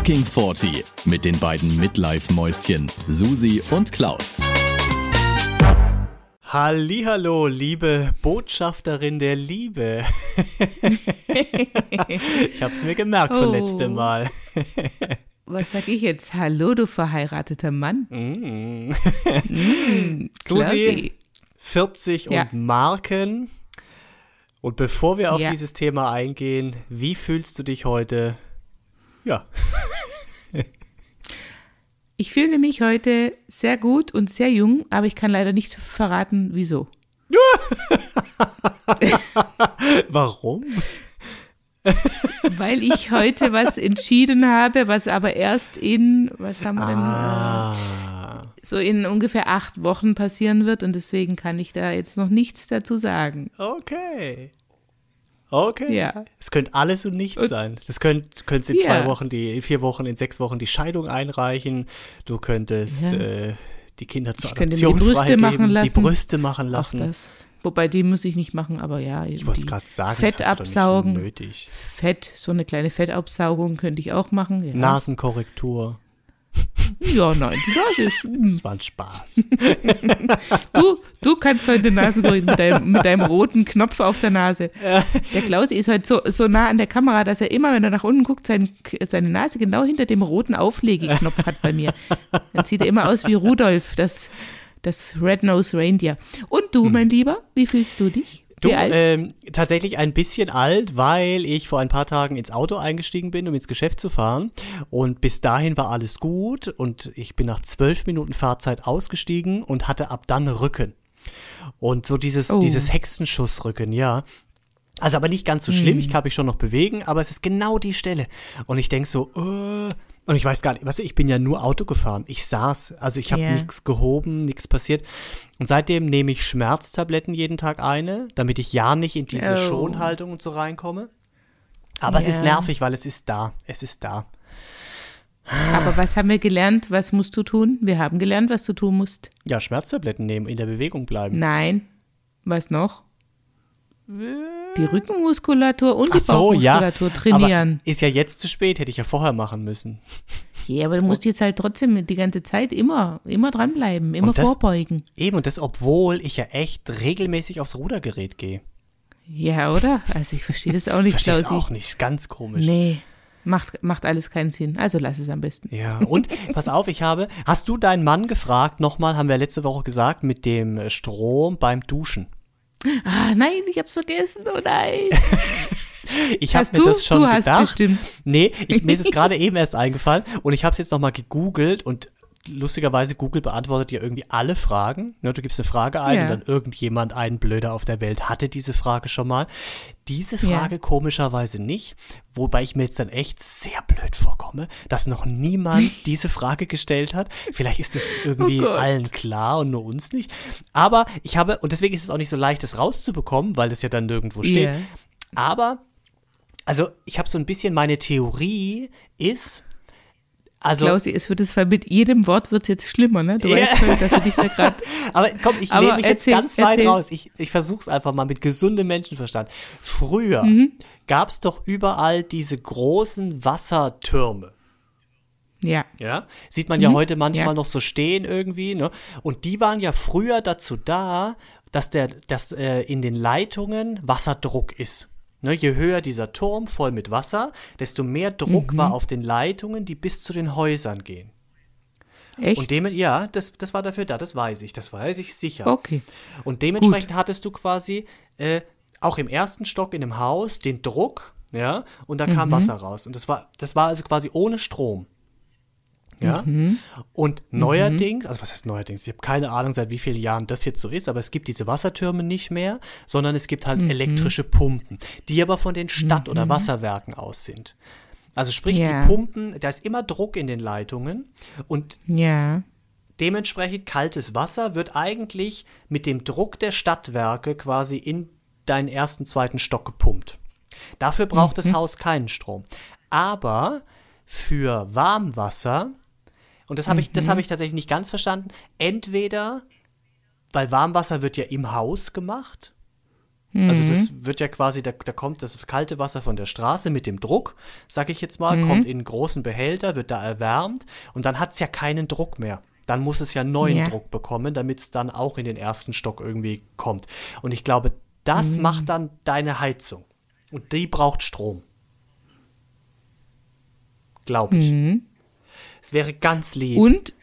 Fucking 40 mit den beiden Midlife-Mäuschen Susi und Klaus. Hallo, liebe Botschafterin der Liebe. ich hab's mir gemerkt von Oh. letztem Mal. Was sag ich jetzt? Hallo, du verheirateter Mann. Mm. Mm, Susi, 40 Ja. und Marken. Und bevor wir auf Ja. dieses Thema eingehen, wie fühlst du dich heute? Ja, Ich fühle mich heute sehr gut und sehr jung, aber ich kann leider nicht verraten, wieso. warum? Weil ich heute was entschieden habe, was aber erst in, was haben wir denn, Ah, so in ungefähr acht Wochen passieren wird und deswegen kann ich da jetzt noch nichts dazu sagen. okay. Okay. Ja. Es könnte alles und nichts Und- sein. Das könnt, könntest in Ja. zwei Wochen, die, in vier Wochen, in sechs Wochen die Scheidung einreichen. Du könntest Ja. äh, die Kinder zur Ich könnte Adoption die Brüste freigeben, machen die lassen. Brüste machen lassen. Wobei die muss ich nicht machen, aber ja. Ich wollte es die gerade sagen, Fett absaugen. Fett, so eine kleine Fettabsaugung könnte ich auch machen. Ja, Nasenkorrektur. Ja nein, die Nase ist. mm. Das war ein Spaß. Du, du kannst heute Nase korrigieren mit deinem, mit deinem roten Knopf auf der Nase. Der Klausi ist heute so, so nah an der Kamera, dass er immer, wenn er nach unten guckt, sein, seine Nase genau hinter dem roten Auflegeknopf hat bei mir. Dann sieht er immer aus wie Rudolf, das, das Red-Nose Reindeer. Und du, mein Lieber, wie fühlst du dich? Du, ähm, tatsächlich ein bisschen alt, weil ich vor ein paar Tagen ins Auto eingestiegen bin, um ins Geschäft zu fahren. Und bis dahin war alles gut und ich bin nach zwölf Minuten Fahrzeit ausgestiegen und hatte ab dann Rücken. Und so dieses, Oh. dieses Hexenschussrücken, ja. Also aber nicht ganz so schlimm, Hm. ich kann mich schon noch bewegen, aber es ist genau die Stelle. Und ich denk so, äh, und ich weiß gar nicht, weißt du, ich bin ja nur Auto gefahren. Ich saß, also ich habe Ja. nichts gehoben, nichts passiert. Und seitdem nehme ich Schmerztabletten jeden Tag eine, damit ich ja nicht in diese Oh. Schonhaltung und so reinkomme. Aber es ist nervig, weil es ist da. Es ist da. Aber was haben wir gelernt? Was musst du tun? Wir haben gelernt, was du tun musst. Ja, Schmerztabletten nehmen, in der Bewegung bleiben. Nein. Was noch? Die Rückenmuskulatur und die so, ja. Bauchmuskulatur trainieren. Aber ist ja jetzt zu spät, hätte ich ja vorher machen müssen. Ja, aber du musst jetzt halt trotzdem die ganze Zeit immer, immer dranbleiben, immer das- vorbeugen. Eben, und das, obwohl ich ja echt regelmäßig aufs Rudergerät gehe. Ja, oder? Also ich verstehe das auch nicht, Verstehe es Klausi. auch nicht, ganz komisch. Nee, macht, macht alles keinen Sinn. Also lass es am besten. Ja, und pass auf, ich habe, hast du deinen Mann gefragt, nochmal, haben wir letzte Woche gesagt, mit dem Strom beim Duschen? Ah, nein, ich hab's vergessen. Oh nein. Ich habe mir das schon Du hast gedacht. bestimmt. Nee, ich, mir ist es gerade eben erst eingefallen und ich habe es jetzt nochmal gegoogelt und lustigerweise Google beantwortet ja irgendwie alle Fragen. Du gibst eine Frage ein Ja. und dann irgendjemand, ein Blöder auf der Welt, hatte diese Frage schon mal. Diese. Frage komischerweise nicht, wobei ich mir jetzt dann echt sehr blöd vorkomme, dass noch niemand diese Frage gestellt hat. Vielleicht ist es irgendwie Oh allen klar und nur uns nicht. Aber ich habe, und deswegen ist es auch nicht so leicht, das rauszubekommen, weil das ja dann nirgendwo steht. Ja. Aber, also ich habe so ein bisschen meine Theorie ist, also, Klausi, es wird es mit jedem Wort wird es jetzt schlimmer, ne? Du Ja. weißt schon, dass du dich da gerade. aber komm, ich nehme mich erzähl, jetzt ganz weit erzähl. raus. Ich, ich versuche es einfach mal mit gesundem Menschenverstand. Früher Mhm. gab es doch überall diese großen Wassertürme. Ja. Ja, sieht man ja heute manchmal Mhm. Ja. noch so stehen irgendwie, ne? Und die waren ja früher dazu da, dass der, dass äh, in den Leitungen Wasserdruck ist. Ne, je höher dieser Turm voll mit Wasser, desto mehr Druck Mhm. war auf den Leitungen, die bis zu den Häusern gehen. Echt? Und dem, ja, das, das war dafür da, das weiß ich, das weiß ich sicher. okay. Und dementsprechend hattest du quasi äh, auch im ersten Stock in dem Haus den Druck, ja, und da Mhm. kam Wasser raus. Und das war, das war also quasi ohne Strom. Ja. Mhm. Und neuerdings, also was heißt neuerdings? Ich habe keine Ahnung, seit wie vielen Jahren das jetzt so ist, aber es gibt diese Wassertürme nicht mehr, sondern es gibt halt Mhm. elektrische Pumpen, die aber von den Stadt- oder Wasserwerken aus sind. Also sprich, Ja. die Pumpen, da ist immer Druck in den Leitungen und Ja. dementsprechend kaltes Wasser wird eigentlich mit dem Druck der Stadtwerke quasi in deinen ersten, zweiten Stock gepumpt. Dafür braucht das Haus keinen Strom. Aber für Warmwasser, und das habe ich, das habe ich tatsächlich nicht ganz verstanden, entweder, weil Warmwasser wird ja im Haus gemacht, Also das wird ja quasi, da, da kommt das kalte Wasser von der Straße mit dem Druck, sag ich jetzt mal, kommt in einen großen Behälter, wird da erwärmt und dann hat es ja keinen Druck mehr. Dann muss es ja neuen Ja. Druck bekommen, damit es dann auch in den ersten Stock irgendwie kommt. Und ich glaube, das macht dann deine Heizung. Und die braucht Strom. Glaube ich. Es wäre ganz lieb. Und,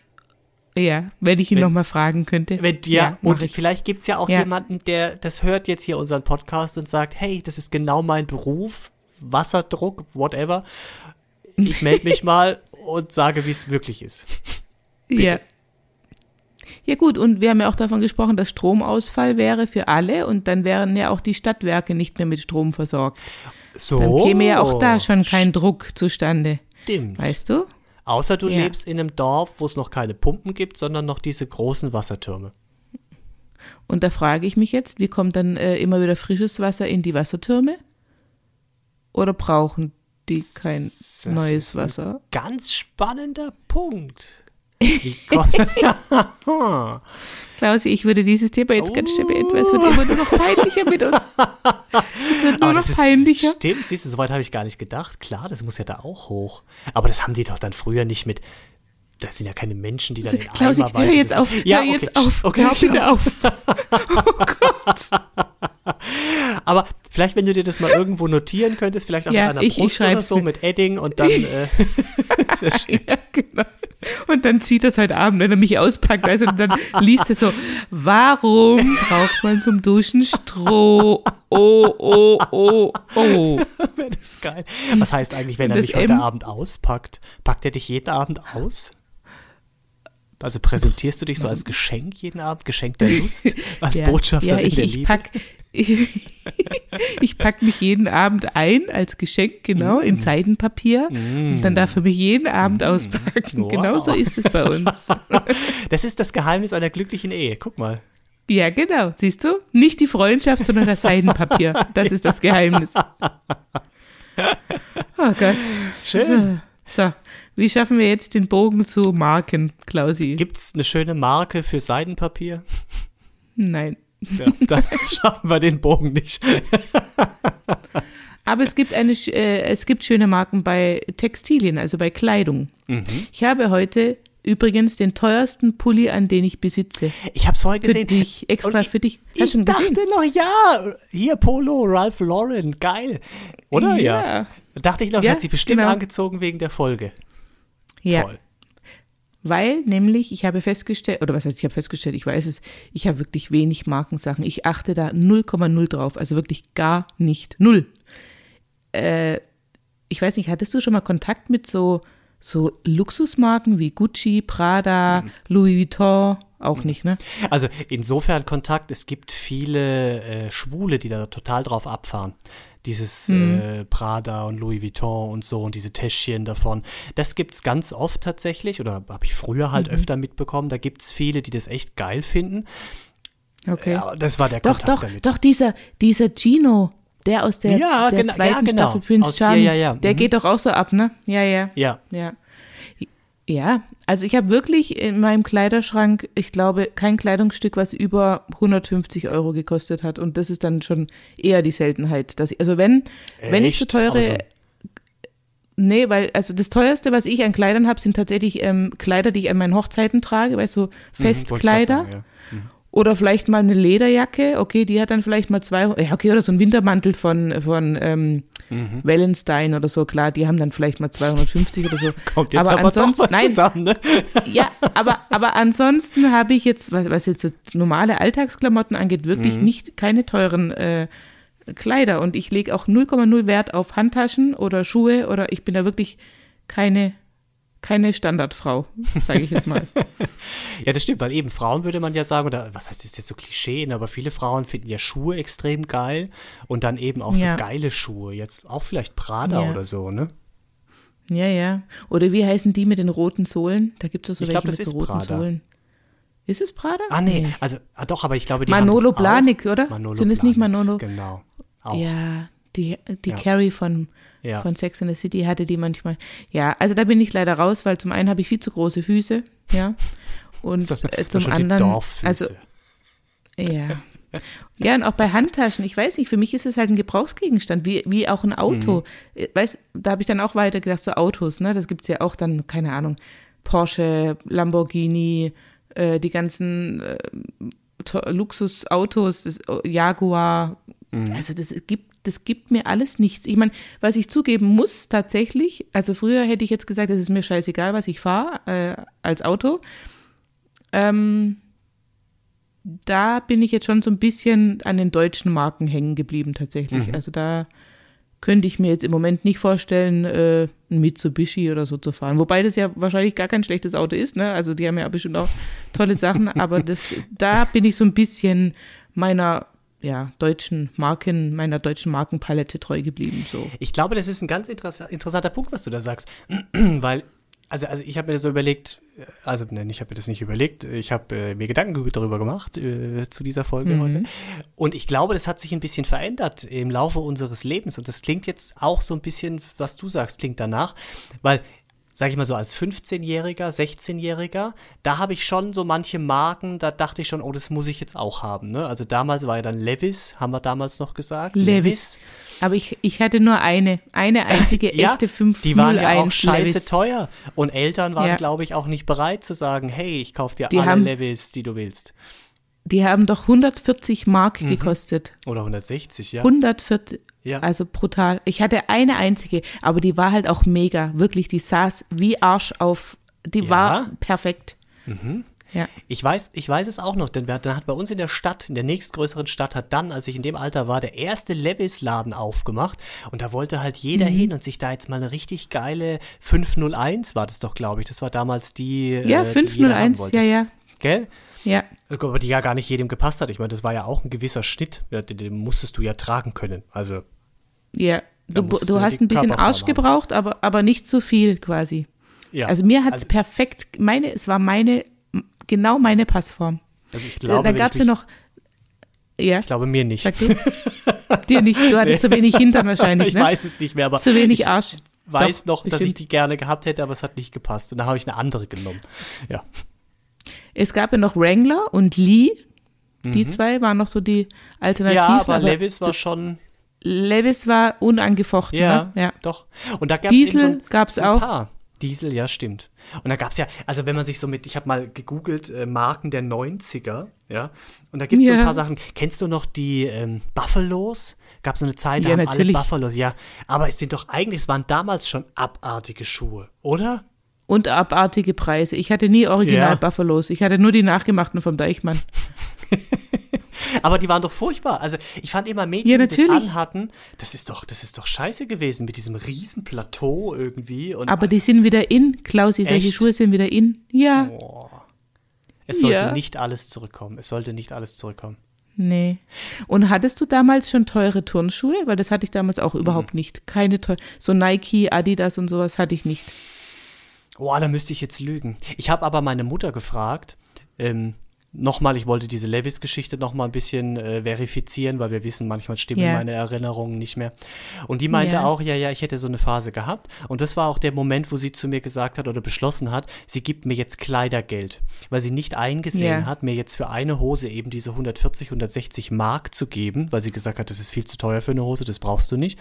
ja, wenn ich ihn nochmal fragen könnte. Wenn, ja, mach und ich. vielleicht gibt es ja auch Ja. jemanden, der das hört jetzt hier unseren Podcast und sagt, hey, das ist genau mein Beruf, Wasserdruck, whatever. Ich melde mich mal und sage, wie es wirklich ist. Ja. Ja gut, und wir haben ja auch davon gesprochen, dass Stromausfall wäre für alle und dann wären ja auch die Stadtwerke nicht mehr mit Strom versorgt. So. Dann käme ja auch da schon kein Druck zustande, Stimmt. weißt du? Außer du Ja. lebst in einem Dorf, wo es noch keine Pumpen gibt, sondern noch diese großen Wassertürme. Und da frage ich mich jetzt, wie kommt dann äh, immer wieder frisches Wasser in die Wassertürme? Oder brauchen die kein Das neues Wasser? Ganz spannender Punkt. Klausi, ich würde dieses Thema jetzt ganz schnell beenden, weil es wird immer nur noch peinlicher mit uns. Es wird nur Aber noch ist, peinlicher. Stimmt, siehst du, soweit habe ich gar nicht gedacht. Klar, das muss ja da auch hoch. Aber das haben die doch dann früher nicht mit. Das sind ja keine Menschen, die dann in Klausi, hör weisen. jetzt auf, ja, hör okay. jetzt auf, Okay, hör bitte auf. Aber vielleicht, wenn du dir das mal irgendwo notieren könntest, vielleicht auch Ja, mit einer ich- ich Brust oder schreib's so mit Edding und dann. äh, ist ja schön. Ja, genau. Und dann zieht das heute Abend, wenn er mich auspackt, also und dann liest er so, warum braucht man zum Duschen Stroh? Oh, oh, oh, oh. Wäre das geil. Was heißt eigentlich, wenn er Das mich heute M- Abend auspackt? Packt er dich jeden Abend aus? Also präsentierst du dich so als Geschenk jeden Abend? Geschenk der Lust? Als Ja, Botschafter ja, in ich, der ich Liebe? pack, ich, ich pack mich jeden Abend ein als Geschenk, genau, Mm. in Seidenpapier. Und dann darf er mich jeden Abend auspacken. Wow. Genau so ist es bei uns. Das ist das Geheimnis einer glücklichen Ehe. Guck mal. Ja, genau. Siehst du? Nicht die Freundschaft, sondern das Seidenpapier. Das ist das Geheimnis. Oh Gott. Schön. So, so. Wie schaffen wir jetzt den Bogen zu Marken, Klausi? Gibt es eine schöne Marke für Seidenpapier? Nein. Ja, dann schaffen wir den Bogen nicht. Aber es gibt eine, äh, es gibt schöne Marken bei Textilien, also bei Kleidung. Mhm. Ich habe heute übrigens den teuersten Pulli, an den ich besitze. Ich habe es vorher Für gesehen. dich, extra ich, für dich. Hast Ich schon dachte gesehen? noch, ja, hier Polo, Ralph Lauren, geil. Oder? Ja. Ja. Da dachte ich noch, Ja, hat sie bestimmt genau. angezogen wegen der Folge. Ja, Toll. weil nämlich ich habe festgestellt, oder was heißt, ich habe festgestellt, ich weiß es, ich habe wirklich wenig Markensachen. Ich achte da 0,0 drauf, also wirklich gar nicht. Null. Äh, ich weiß nicht, hattest du schon mal Kontakt mit so, so Luxusmarken wie Gucci, Prada, Mhm. Louis Vuitton? Auch nicht, ne? Also insofern Kontakt, es gibt viele äh, Schwule, die da total drauf abfahren. Dieses Mhm. äh, Prada und Louis Vuitton und so und diese Täschchen davon. Das gibt's ganz oft tatsächlich, oder habe ich früher Mhm. halt öfter mitbekommen. Da gibt's viele, die das echt geil finden. Okay. Ja, das war der Doch, Kontakt doch, damit. doch, dieser, dieser Gino, der aus der, Ja, der genau, ja, zweiten genau. Staffel Prince Aus- ja, Charming, ja, ja, der mhm. geht doch auch so ab, ne? Ja, ja, Ja, ja. Ja, also ich habe wirklich in meinem Kleiderschrank, ich glaube, kein Kleidungsstück, was über 150 Euro gekostet hat. Und das ist dann schon eher die Seltenheit. Dass ich, also wenn, wenn ich so teure, Aber so- Nee, weil, also das teuerste, was ich an Kleidern habe, sind tatsächlich ähm, Kleider, die ich an meinen Hochzeiten trage, weißt du, so Mhm, Festkleider. sagen, ja. Oder vielleicht mal eine Lederjacke, okay, die hat dann vielleicht mal zwei, ja, okay, oder so ein Wintermantel von, von ähm, Mhm. Wellenstein oder so, klar, die haben dann vielleicht mal 250 oder so. Kommt jetzt aber, ansonsten, doch was nein, zusammen, ne? ja, aber, aber ansonsten habe ich jetzt, was, was jetzt so normale Alltagsklamotten angeht, wirklich Mhm. nicht keine teuren äh, Kleider. Und ich lege auch 0,0 Wert auf Handtaschen oder Schuhe oder ich bin da wirklich keine, keine Standardfrau, sage ich jetzt mal. Ja, das stimmt, weil eben Frauen würde man ja sagen, oder was heißt das ist jetzt so Klischee, aber viele Frauen finden ja Schuhe extrem geil und dann eben auch Ja. so geile Schuhe. Jetzt auch vielleicht Prada Ja. oder so, ne? Ja, ja. Oder wie heißen die mit den roten Sohlen? Da gibt es so Ich welche glaub, das mit so roten Prada. Sohlen. Ist es Prada? Ah, nee, also, ah, doch, aber ich glaube, die Manolo haben. Blahnik, oder? Manolo Sind es nicht Manolo? Genau. Auch. Ja, die, die Ja. Carrie von, Ja. von Sex in the City hatte die manchmal. Ja, also da bin ich leider raus, weil zum einen habe ich viel zu große Füße, ja. Und So, äh, zum anderen, also ja, Ja, und auch bei Handtaschen, ich weiß nicht, für mich ist es halt ein Gebrauchsgegenstand, wie, wie auch ein Auto. Mhm. Weißt, da habe ich dann auch weiter gedacht, so Autos, ne? Das gibt es ja auch dann, keine Ahnung, Porsche, Lamborghini, äh, die ganzen äh, Luxusautos, das Jaguar, mhm. also das gibt, das gibt mir alles nichts. Ich meine, was ich zugeben muss tatsächlich, also früher hätte ich jetzt gesagt, es ist mir scheißegal, was ich fahre äh, als Auto. Ähm, da bin ich jetzt schon so ein bisschen an den deutschen Marken hängen geblieben tatsächlich. Mhm. Also da könnte ich mir jetzt im Moment nicht vorstellen, äh, ein Mitsubishi oder so zu fahren. Wobei das ja wahrscheinlich gar kein schlechtes Auto ist, ne? Also die haben ja bestimmt auch tolle Sachen, aber das, da bin ich so ein bisschen meiner ja, deutschen Marken, meiner deutschen Markenpalette treu geblieben. So. Ich glaube, das ist ein ganz interessanter Punkt, was du da sagst. Weil also, also ich habe mir so überlegt, äh, also nein, ich habe mir das nicht überlegt, ich habe äh, mir Gedanken darüber gemacht äh, zu dieser Folge mhm. heute. Und ich glaube, das hat sich ein bisschen verändert im Laufe unseres Lebens. Und das klingt jetzt auch so ein bisschen, was du sagst, klingt danach, weil sage ich mal so, als 15-Jähriger, 16-Jähriger, da habe ich schon so manche Marken, da dachte ich schon, oh, das muss ich jetzt auch haben. Ne? Also damals war ja dann Levis, haben wir damals noch gesagt. Levis. Levis. Aber ich, ich hatte nur eine, eine einzige ja, echte 501 Die waren ja auch scheiße Levis. teuer. Und Eltern waren, ja. glaube ich, auch nicht bereit zu sagen, hey, ich kaufe dir die alle haben, Levis, die du willst. Die haben doch 140 Mark mhm. gekostet. Oder 160, ja. 140, ja. Also brutal. Ich hatte eine einzige, aber die war halt auch mega. Wirklich, die saß wie Arsch auf. Die ja. war perfekt. Mhm. Ja. Ich weiß, ich weiß es auch noch, denn dann hat bei uns in der Stadt, in der nächstgrößeren Stadt, hat dann, als ich in dem Alter war, der erste Levis-Laden aufgemacht. Und da wollte halt jeder mhm. hin und sich da jetzt mal eine richtig geile 501 war das doch, glaube ich. Das war damals die. Ja, äh, 501, ja, ja. Gell? Ja. Aber die ja gar nicht jedem gepasst hat. Ich meine, das war ja auch ein gewisser Schnitt, den, den musstest du ja tragen können. Also. Ja, du, du hast ein bisschen Arsch gebraucht, aber, aber nicht zu viel quasi. Ja. Also mir hat es also, perfekt, meine, es war meine, genau meine Passform. Also ich glaube, da, da gab es ja noch. Ja. Ich glaube mir nicht. Sag du? Dir nicht, du hattest nee. zu wenig Hintern wahrscheinlich. Ich ne? weiß es nicht mehr, aber. Zu wenig Arsch. Ich weiß Doch, noch, bestimmt. dass ich die gerne gehabt hätte, aber es hat nicht gepasst. Und da habe ich eine andere genommen. Ja. Es gab ja noch Wrangler und Lee. Die mhm. zwei waren noch so die Alternativen. Ja, aber, aber Levis war schon. Levis war unangefochten. Ja, ne? ja. doch. Und da gab es Diesel so, gab es so auch. Paar. Diesel, ja, stimmt. Und da gab es ja, also wenn man sich so mit, ich habe mal gegoogelt, äh, Marken der 90er, ja, und da gibt es ja. so ein paar Sachen. Kennst du noch die ähm, Buffalos? Gab es so eine Zeit, da ja, haben natürlich. alle Buffalos, ja. Aber es sind doch eigentlich, es waren damals schon abartige Schuhe, oder? Und abartige Preise. Ich hatte nie Original ja. Buffalos. Ich hatte nur die nachgemachten vom Deichmann. Aber die waren doch furchtbar. Also ich fand immer Mädchen, ja, die das anhatten, das ist doch, das ist doch scheiße gewesen mit diesem riesen Plateau irgendwie. Aber also, die sind wieder in, Klausi, solche Schuhe sind wieder in. Ja. Oh. Es sollte ja. nicht alles zurückkommen. Es sollte nicht alles zurückkommen. Nee. Und hattest du damals schon teure Turnschuhe? Weil das hatte ich damals auch überhaupt mhm. nicht. Keine teure. So Nike, Adidas und sowas hatte ich nicht. Boah, da müsste ich jetzt lügen. Ich habe aber meine Mutter gefragt, ähm, nochmal, ich wollte diese Levis-Geschichte nochmal ein bisschen äh, verifizieren, weil wir wissen, manchmal stimmen yeah. meine Erinnerungen nicht mehr. Und die meinte yeah. auch, ja, ja, ich hätte so eine Phase gehabt. Und das war auch der Moment, wo sie zu mir gesagt hat oder beschlossen hat, sie gibt mir jetzt Kleidergeld, weil sie nicht eingesehen yeah. hat, mir jetzt für eine Hose eben diese 140, 160 Mark zu geben, weil sie gesagt hat, das ist viel zu teuer für eine Hose, das brauchst du nicht.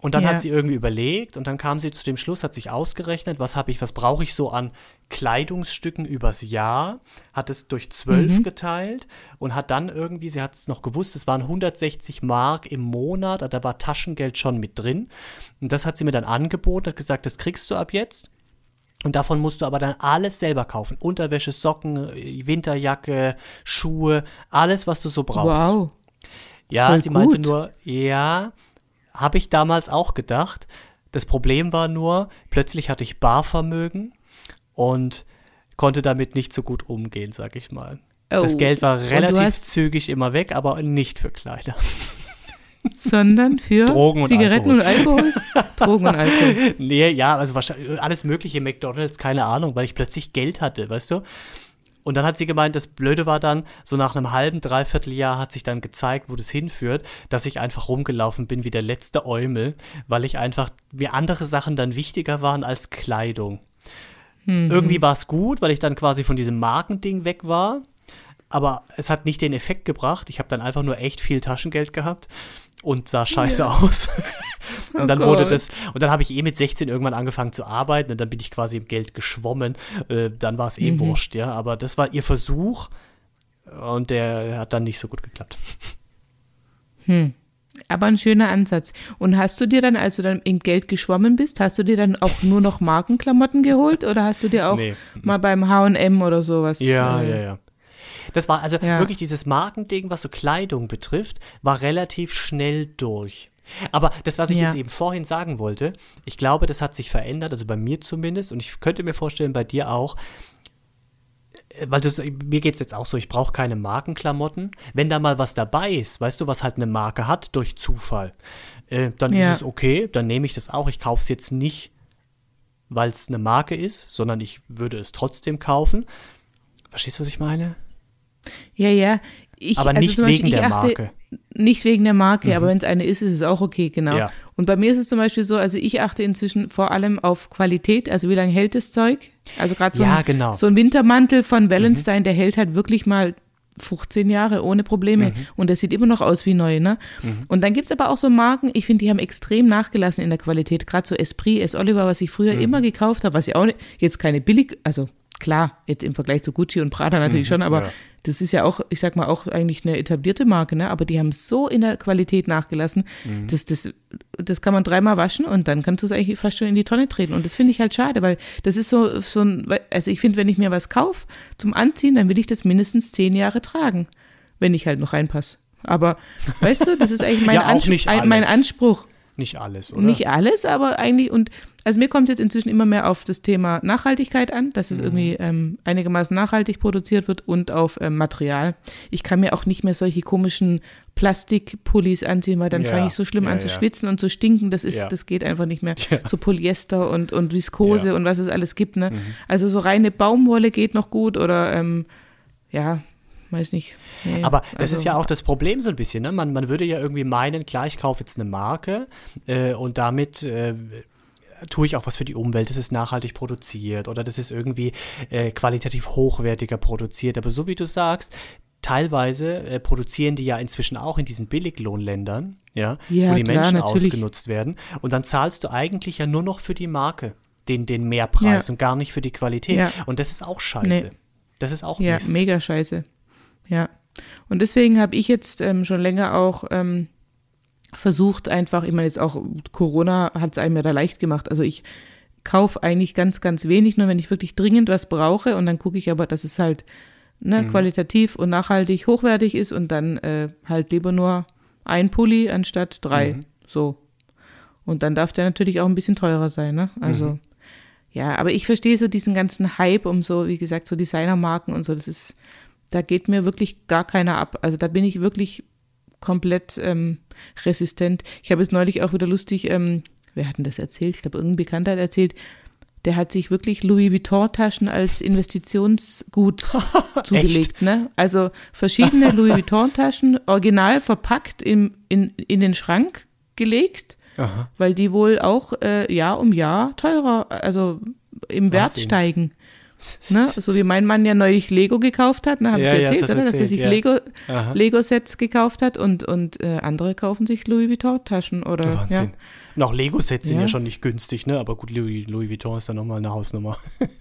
Und dann ja. hat sie irgendwie überlegt und dann kam sie zu dem Schluss, hat sich ausgerechnet, was habe ich, was brauche ich so an Kleidungsstücken übers Jahr, hat es durch zwölf mhm. geteilt und hat dann irgendwie, sie hat es noch gewusst, es waren 160 Mark im Monat, da war Taschengeld schon mit drin. Und das hat sie mir dann angeboten, hat gesagt, das kriegst du ab jetzt. Und davon musst du aber dann alles selber kaufen. Unterwäsche, Socken, Winterjacke, Schuhe, alles, was du so brauchst. Wow. Ja, Voll sie gut. meinte nur, ja, habe ich damals auch gedacht. Das Problem war nur, plötzlich hatte ich Barvermögen und konnte damit nicht so gut umgehen, sag ich mal. Oh. Das Geld war relativ zügig immer weg, aber nicht für Kleider. Sondern für Drogen und Zigaretten Alkohol. und Alkohol? Drogen und Alkohol. Nee, ja, also wahrscheinlich alles mögliche McDonalds, keine Ahnung, weil ich plötzlich Geld hatte, weißt du? Und dann hat sie gemeint, das Blöde war dann, so nach einem halben, dreiviertel Jahr hat sich dann gezeigt, wo das hinführt, dass ich einfach rumgelaufen bin wie der letzte Eumel, weil ich einfach, mir andere Sachen dann wichtiger waren als Kleidung. Mhm. Irgendwie war es gut, weil ich dann quasi von diesem Markending weg war. Aber es hat nicht den Effekt gebracht. Ich habe dann einfach nur echt viel Taschengeld gehabt und sah scheiße ja. aus. und Oh dann wurde Gott. das, und dann habe ich eh mit 16 irgendwann angefangen zu arbeiten und dann bin ich quasi im Geld geschwommen. Äh, dann war es eh Mhm. wurscht, ja. Aber das war ihr Versuch und der hat dann nicht so gut geklappt. Aber ein schöner Ansatz. Und hast du dir dann, als du dann in Geld geschwommen bist, hast du dir dann auch nur noch Markenklamotten geholt oder hast du dir auch Nee. mal beim H&M oder sowas? Ja, äh, ja, ja. Das war also Ja. wirklich dieses Markending, was so Kleidung betrifft, war relativ schnell durch. Aber das, was ich Ja. jetzt eben vorhin sagen wollte, ich glaube, das hat sich verändert, also bei mir zumindest, und ich könnte mir vorstellen, bei dir auch, äh, weil du, mir geht es jetzt auch so, ich brauche keine Markenklamotten. Wenn da mal was dabei ist, weißt du, was halt eine Marke hat, durch Zufall, äh, dann Ja. ist es okay, dann nehme ich das auch. Ich kaufe es jetzt nicht, weil es eine Marke ist, sondern ich würde es trotzdem kaufen. Verstehst du, was ich meine? Ja, ja. Ich, Aber also nicht zum Beispiel, wegen der ich achte, Marke. Mhm. Nicht wegen der Marke, aber wenn es eine ist, ist es auch okay, genau. Ja. Und bei mir ist es zum Beispiel so, also ich achte inzwischen vor allem auf Qualität, also wie lange hält das Zeug? Also gerade so, Ja, ein, genau. so ein Wintermantel von Wallenstein, der hält halt wirklich mal 15 Jahre ohne Probleme Mhm. und der sieht immer noch aus wie neu, ne? Und dann gibt es aber auch so Marken, ich finde, die haben extrem nachgelassen in der Qualität, gerade so Esprit, S. Oliver, was ich früher Mhm. immer gekauft habe, was ich auch nicht, jetzt keine billig, also klar, jetzt im Vergleich zu Gucci und Prada natürlich schon, aber Mhm. ja. das ist ja auch, ich sag mal, auch eigentlich eine etablierte Marke, ne? Aber die haben so in der Qualität nachgelassen, Mhm. dass das, das kann man dreimal waschen und dann kannst du es eigentlich fast schon in die Tonne treten. Und das finde ich halt schade, weil das ist so, so ein, also ich finde, wenn ich mir was kaufe zum Anziehen, dann will ich das mindestens zehn Jahre tragen, wenn ich halt noch reinpasse. Aber weißt du, das ist eigentlich mein, Ja, ein, mein. Anspruch. Nicht alles, oder? Nicht alles, aber eigentlich, und also mir kommt jetzt inzwischen immer mehr auf das Thema Nachhaltigkeit an, dass Mhm. es irgendwie ähm, einigermaßen nachhaltig produziert wird und auf ähm, Material. Ich kann mir auch nicht mehr solche komischen Plastikpullis anziehen, weil dann Ja, fange ich so schlimm ja, an zu ja. schwitzen und zu stinken. Das ist, das geht einfach nicht mehr. So Polyester und, und Viskose. Mhm. und was es alles gibt, ne? Also so reine Baumwolle geht noch gut oder ähm, ja, weiß nicht. Nee, Aber das also, ist ja auch das Problem so ein bisschen. Ne? Man, man würde ja irgendwie meinen, klar, ich kaufe jetzt eine Marke äh, und damit äh, tue ich auch was für die Umwelt. Das ist nachhaltig produziert oder das ist irgendwie äh, qualitativ hochwertiger produziert. Aber so wie du sagst, teilweise äh, produzieren die ja inzwischen auch in diesen Billiglohnländern, ja, Ja, wo die klar, Menschen natürlich. ausgenutzt werden. Und dann zahlst du eigentlich ja nur noch für die Marke den, den Mehrpreis Ja. und gar nicht für die Qualität. Ja. Und das ist auch scheiße. Nee. Das ist auch Ja, Mist. mega scheiße. Ja. Und deswegen habe ich jetzt ähm, schon länger auch ähm, versucht, einfach, ich meine, jetzt auch Corona hat es einem ja da leicht gemacht. Also ich kaufe eigentlich ganz, ganz wenig, nur wenn ich wirklich dringend was brauche und dann gucke ich aber, dass es halt ne, qualitativ und nachhaltig hochwertig ist und dann äh, halt lieber nur ein Pulli anstatt drei. So. Und dann darf der natürlich auch ein bisschen teurer sein, ne? Also. Ja, aber ich verstehe so diesen ganzen Hype um so, wie gesagt, so Designermarken und so. Das ist, da geht mir wirklich gar keiner ab. Also da bin ich wirklich komplett ähm, resistent. Ich habe es neulich auch wieder lustig, ähm, wer hat denn das erzählt? Ich glaube, irgendein Bekannter hat erzählt, der hat sich wirklich Louis Vuitton-Taschen als Investitionsgut zugelegt. Ne? Also verschiedene Louis Vuitton-Taschen, original verpackt im, in, in den Schrank gelegt Aha. weil die wohl auch äh, Jahr um Jahr teurer, also im Wert Wahnsinn. steigen. Ne? So wie mein Mann ja neulich Lego gekauft hat, ne, habe Ja, ich dir ja, erzählt, das hast oder? du dass er erzählt, sich ja. Lego, Aha. Lego-Sets gekauft hat und, und äh, andere kaufen sich Louis Vuitton-Taschen oder Wahnsinn. ja. Und auch Lego-Sets sind ja. Ja. schon nicht günstig, ne? Aber gut, Louis, Louis Vuitton ist dann nochmal eine Hausnummer.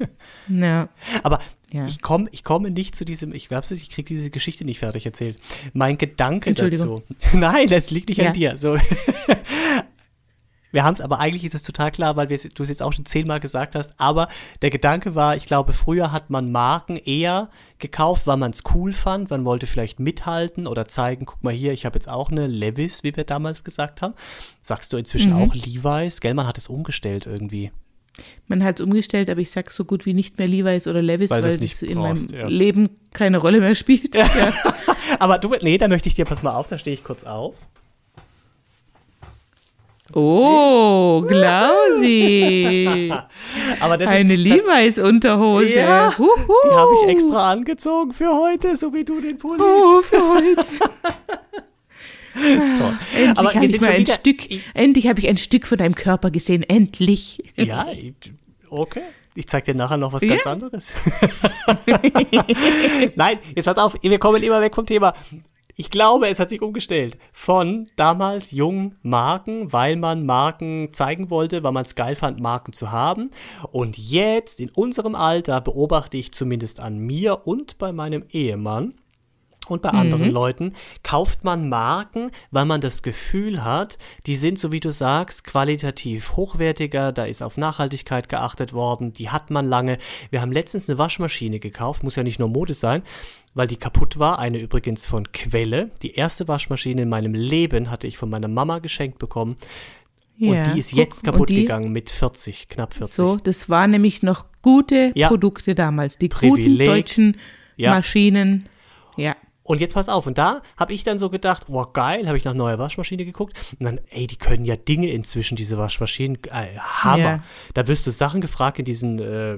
ja. Aber Ja. ich komme ich komme nicht zu diesem, ich hab's, ich kriege diese Geschichte nicht fertig erzählt. Mein Gedanke dazu. Entschuldigung. Nein, das liegt nicht Ja. an dir. So. Wir haben es, aber eigentlich ist es total klar, weil wir du es jetzt auch schon zehnmal gesagt hast. Aber der Gedanke war, ich glaube, früher hat man Marken eher gekauft, weil man es cool fand. Man wollte vielleicht mithalten oder zeigen, guck mal hier, ich habe jetzt auch eine Levis, wie wir damals gesagt haben. Sagst du inzwischen Mhm. auch Levi's? Gell, man hat es umgestellt irgendwie. Man hat es umgestellt, aber ich sag so gut wie nicht mehr Levi's oder Levis, Weil weil, das in brauchst, meinem ja. Leben keine Rolle mehr spielt. Ja. Aber du, nee, da möchte ich dir, pass mal auf, da stehe ich kurz auf. Oh, Klausi. Aber das Eine ist, Levi's-Unterhose. Ja, Huhu. Die habe ich extra angezogen für heute, so wie du den Pulli. Oh, für heute. Toll. Endlich Aber habe ich mal ein wieder- Stück, endlich habe ich ein Stück von deinem Körper gesehen, endlich. Ja, okay. Ich zeig dir nachher noch was ja? ganz anderes. Nein, jetzt pass auf, wir kommen immer weg vom Thema. Ich glaube, es hat sich umgestellt von damals jungen Marken, weil man Marken zeigen wollte, weil man es geil fand, Marken zu haben. Und jetzt in unserem Alter beobachte ich zumindest an mir und bei meinem Ehemann, und bei mhm. anderen Leuten kauft man Marken, weil man das Gefühl hat, die sind, so wie du sagst, qualitativ hochwertiger, da ist auf Nachhaltigkeit geachtet worden, die hat man lange. Wir haben letztens eine Waschmaschine gekauft, muss ja nicht nur Mode sein, weil die kaputt war, eine übrigens von Quelle. Die erste Waschmaschine in meinem Leben hatte ich von meiner Mama geschenkt bekommen. Ja, und die ist jetzt kaputt die, gegangen mit 40, knapp 40. So, das waren nämlich noch gute ja. Produkte damals, die Privileg. guten deutschen ja. Maschinen. Ja. Und jetzt pass auf, und da habe ich dann so gedacht, wow, geil, habe ich nach neuer Waschmaschine geguckt. Und dann, ey, die können ja Dinge inzwischen, diese Waschmaschinen. Äh, Hammer. Yeah. Da wirst du Sachen gefragt in diesen, äh,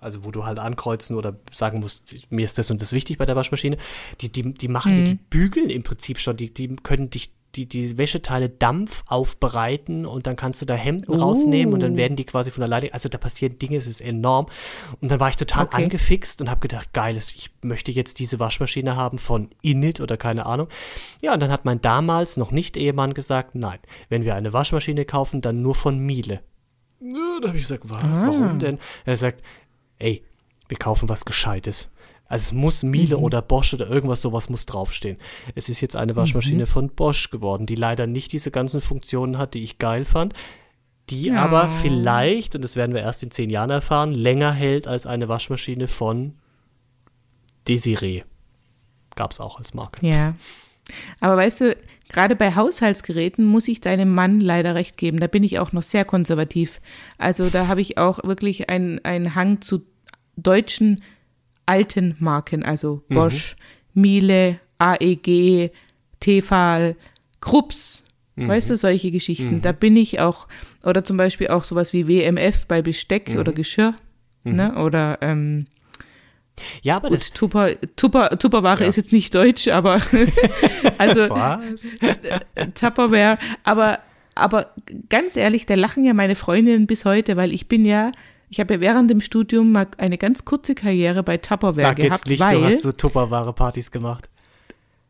also wo du halt ankreuzen oder sagen musst, mir ist das und das wichtig bei der Waschmaschine. Die, die, die machen, mhm. die bügeln im Prinzip schon, die, die können dich die, die Wäscheteile Dampf aufbereiten und dann kannst du da Hemden uh. rausnehmen und dann werden die quasi von alleine, also da passieren Dinge, es ist enorm. Und dann war ich total okay. angefixt und habe gedacht, geil, ich möchte jetzt diese Waschmaschine haben von Init oder keine Ahnung. Ja, und dann hat mein damals noch nicht Ehemann gesagt, nein, wenn wir eine Waschmaschine kaufen, dann nur von Miele. Ja, da habe ich gesagt, was, ah. warum denn? Er sagt, ey, wir kaufen was Gescheites. Also es muss Miele mhm. oder Bosch oder irgendwas sowas muss draufstehen. Es ist jetzt eine Waschmaschine mhm. von Bosch geworden, die leider nicht diese ganzen Funktionen hat, die ich geil fand, die ja. aber vielleicht, und das werden wir erst in zehn Jahren erfahren, länger hält als eine Waschmaschine von Desiree. Gab es auch als Marke. Ja. Aber weißt du, gerade bei Haushaltsgeräten muss ich deinem Mann leider recht geben. Da bin ich auch noch sehr konservativ. Also da habe ich auch wirklich einen Hang zu deutschen alten Marken, also mhm. Bosch, mhm. Miele, AEG, Tefal, Krups, mhm. weißt du, solche Geschichten. Mhm. Da bin ich auch, oder zum Beispiel auch sowas wie WMF bei Besteck mhm. oder Geschirr, mhm. ne, oder, ähm, ja, aber Gut, das Tupper, Tupper, Tupperware ja. ist jetzt nicht deutsch, aber also Was? Tupperware, aber aber ganz ehrlich, da lachen ja meine Freundinnen bis heute, weil ich bin ja ich habe ja während dem Studium mal eine ganz kurze Karriere bei Tupperware Sag gehabt, jetzt nicht, weil, du hast so Tupperware-Partys gemacht.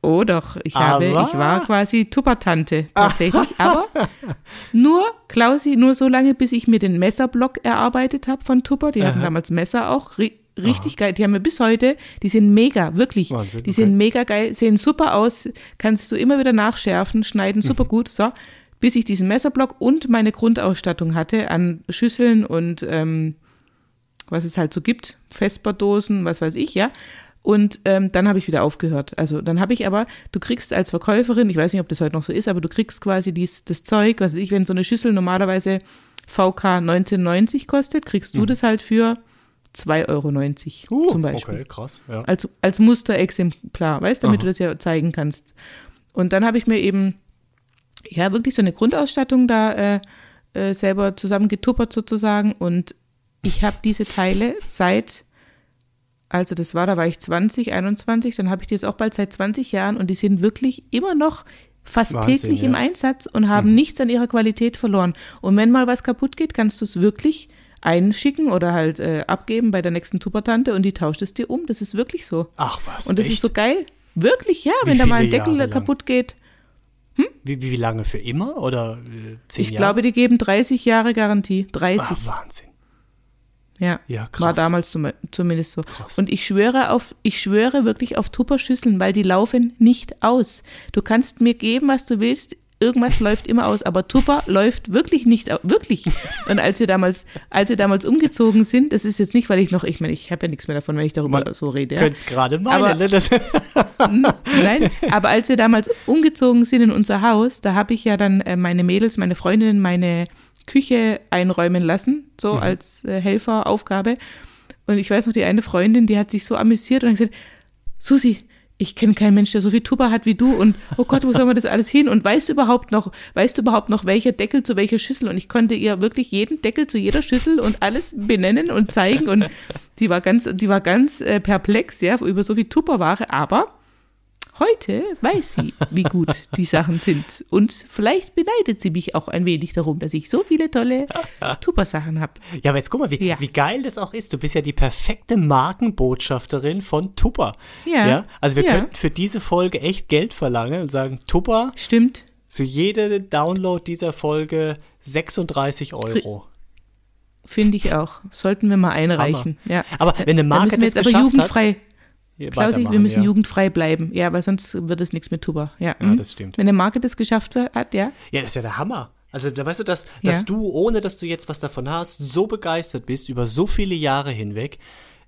Oh doch, ich aber? habe, ich war quasi Tuppertante tatsächlich, aber nur, Klausi, nur so lange, bis ich mir den Messerblock erarbeitet habe von Tupper. Die Aha. hatten damals Messer auch, richtig Aha. geil. Die haben wir bis heute, die sind mega, wirklich. Wahnsinn, die okay. sind mega geil, sehen super aus, kannst du immer wieder nachschärfen, schneiden super mhm. gut. So, bis ich diesen Messerblock und meine Grundausstattung hatte an Schüsseln und ähm, was es halt so gibt, Vesperdosen, was weiß ich, ja. Und ähm, dann habe ich wieder aufgehört. Also dann habe ich aber, du kriegst als Verkäuferin, ich weiß nicht, ob das heute noch so ist, aber du kriegst quasi dies, das Zeug, was weiß ich, wenn so eine Schüssel normalerweise VK 19,90 kostet, kriegst du mhm. das halt für 2,90 Euro uh, zum Beispiel. Okay, krass. Ja. Als, als Musterexemplar, weißt du, damit Aha. du das ja zeigen kannst. Und dann habe ich mir eben ja, wirklich so eine Grundausstattung da äh, äh, selber zusammengetuppert sozusagen. Und ich habe diese Teile seit, also das war, da war ich 20, 21, dann habe ich die jetzt auch bald seit 20 Jahren und die sind wirklich immer noch fast Wahnsinn, täglich ja. im Einsatz und haben mhm. nichts an ihrer Qualität verloren. Und wenn mal was kaputt geht, kannst du es wirklich einschicken oder halt äh, abgeben bei der nächsten Tuppertante und die tauscht es dir um. Das ist wirklich so. Ach was. Und das echt? ist so geil. Wirklich, ja, Wie wenn da mal ein Deckel kaputt geht. Hm? Wie, wie, lange? Für immer oder äh, zehn Ich Jahre? glaube, die geben 30 Jahre Garantie. 30. Ach, Wahnsinn. Ja, ja krass. war damals zum, zumindest so. Krass. Und ich schwöre auf, ich schwöre wirklich auf Tupperschüsseln, weil die laufen nicht aus. Du kannst mir geben, was du willst irgendwas läuft immer aus, aber Tupper läuft wirklich nicht, wirklich. Und als wir damals, als wir damals umgezogen sind, das ist jetzt nicht, weil ich noch, ich meine, ich habe ja nichts mehr davon, wenn ich darüber Man so rede. Ja. Könnt's gerade meinen, aber, ne? Das nein, aber als wir damals umgezogen sind in unser Haus, da habe ich ja dann äh, meine Mädels, meine Freundinnen, meine Küche einräumen lassen, so mhm. als äh, Helferaufgabe. Und ich weiß noch, die eine Freundin, die hat sich so amüsiert und hat gesagt, Susi, ich kenne keinen Mensch, der so viel Tupper hat wie du und oh Gott, wo soll man das alles hin? Und weißt du überhaupt noch, weißt du überhaupt noch, welcher Deckel zu welcher Schüssel? Und ich konnte ihr wirklich jeden Deckel zu jeder Schüssel und alles benennen und zeigen. Und die war ganz, die war ganz äh, perplex, ja, über so viel Tupperware, aber Heute weiß sie, wie gut die Sachen sind. Und vielleicht beneidet sie mich auch ein wenig darum, dass ich so viele tolle Tupper-Sachen habe. Ja, aber jetzt guck mal, wie, Ja. wie geil das auch ist. Du bist ja die perfekte Markenbotschafterin von Tupper. Ja. Also wir Ja. könnten für diese Folge echt Geld verlangen und sagen, Tupper, Stimmt. für jede Download dieser Folge 36 Euro. Finde ich auch. Sollten wir mal einreichen. Ja. Aber wenn eine Marke das aber geschafft jugendfrei. Hier, Klausi, wir müssen ja. jugendfrei bleiben. Ja, weil sonst wird es nichts mit Tuba. Ja, Ja, hm. das stimmt. Wenn eine Marke das geschafft hat, ja. Ja, das ist ja der Hammer. Also, da weißt du, dass, dass Ja. du, ohne dass du jetzt was davon hast, so begeistert bist über so viele Jahre hinweg.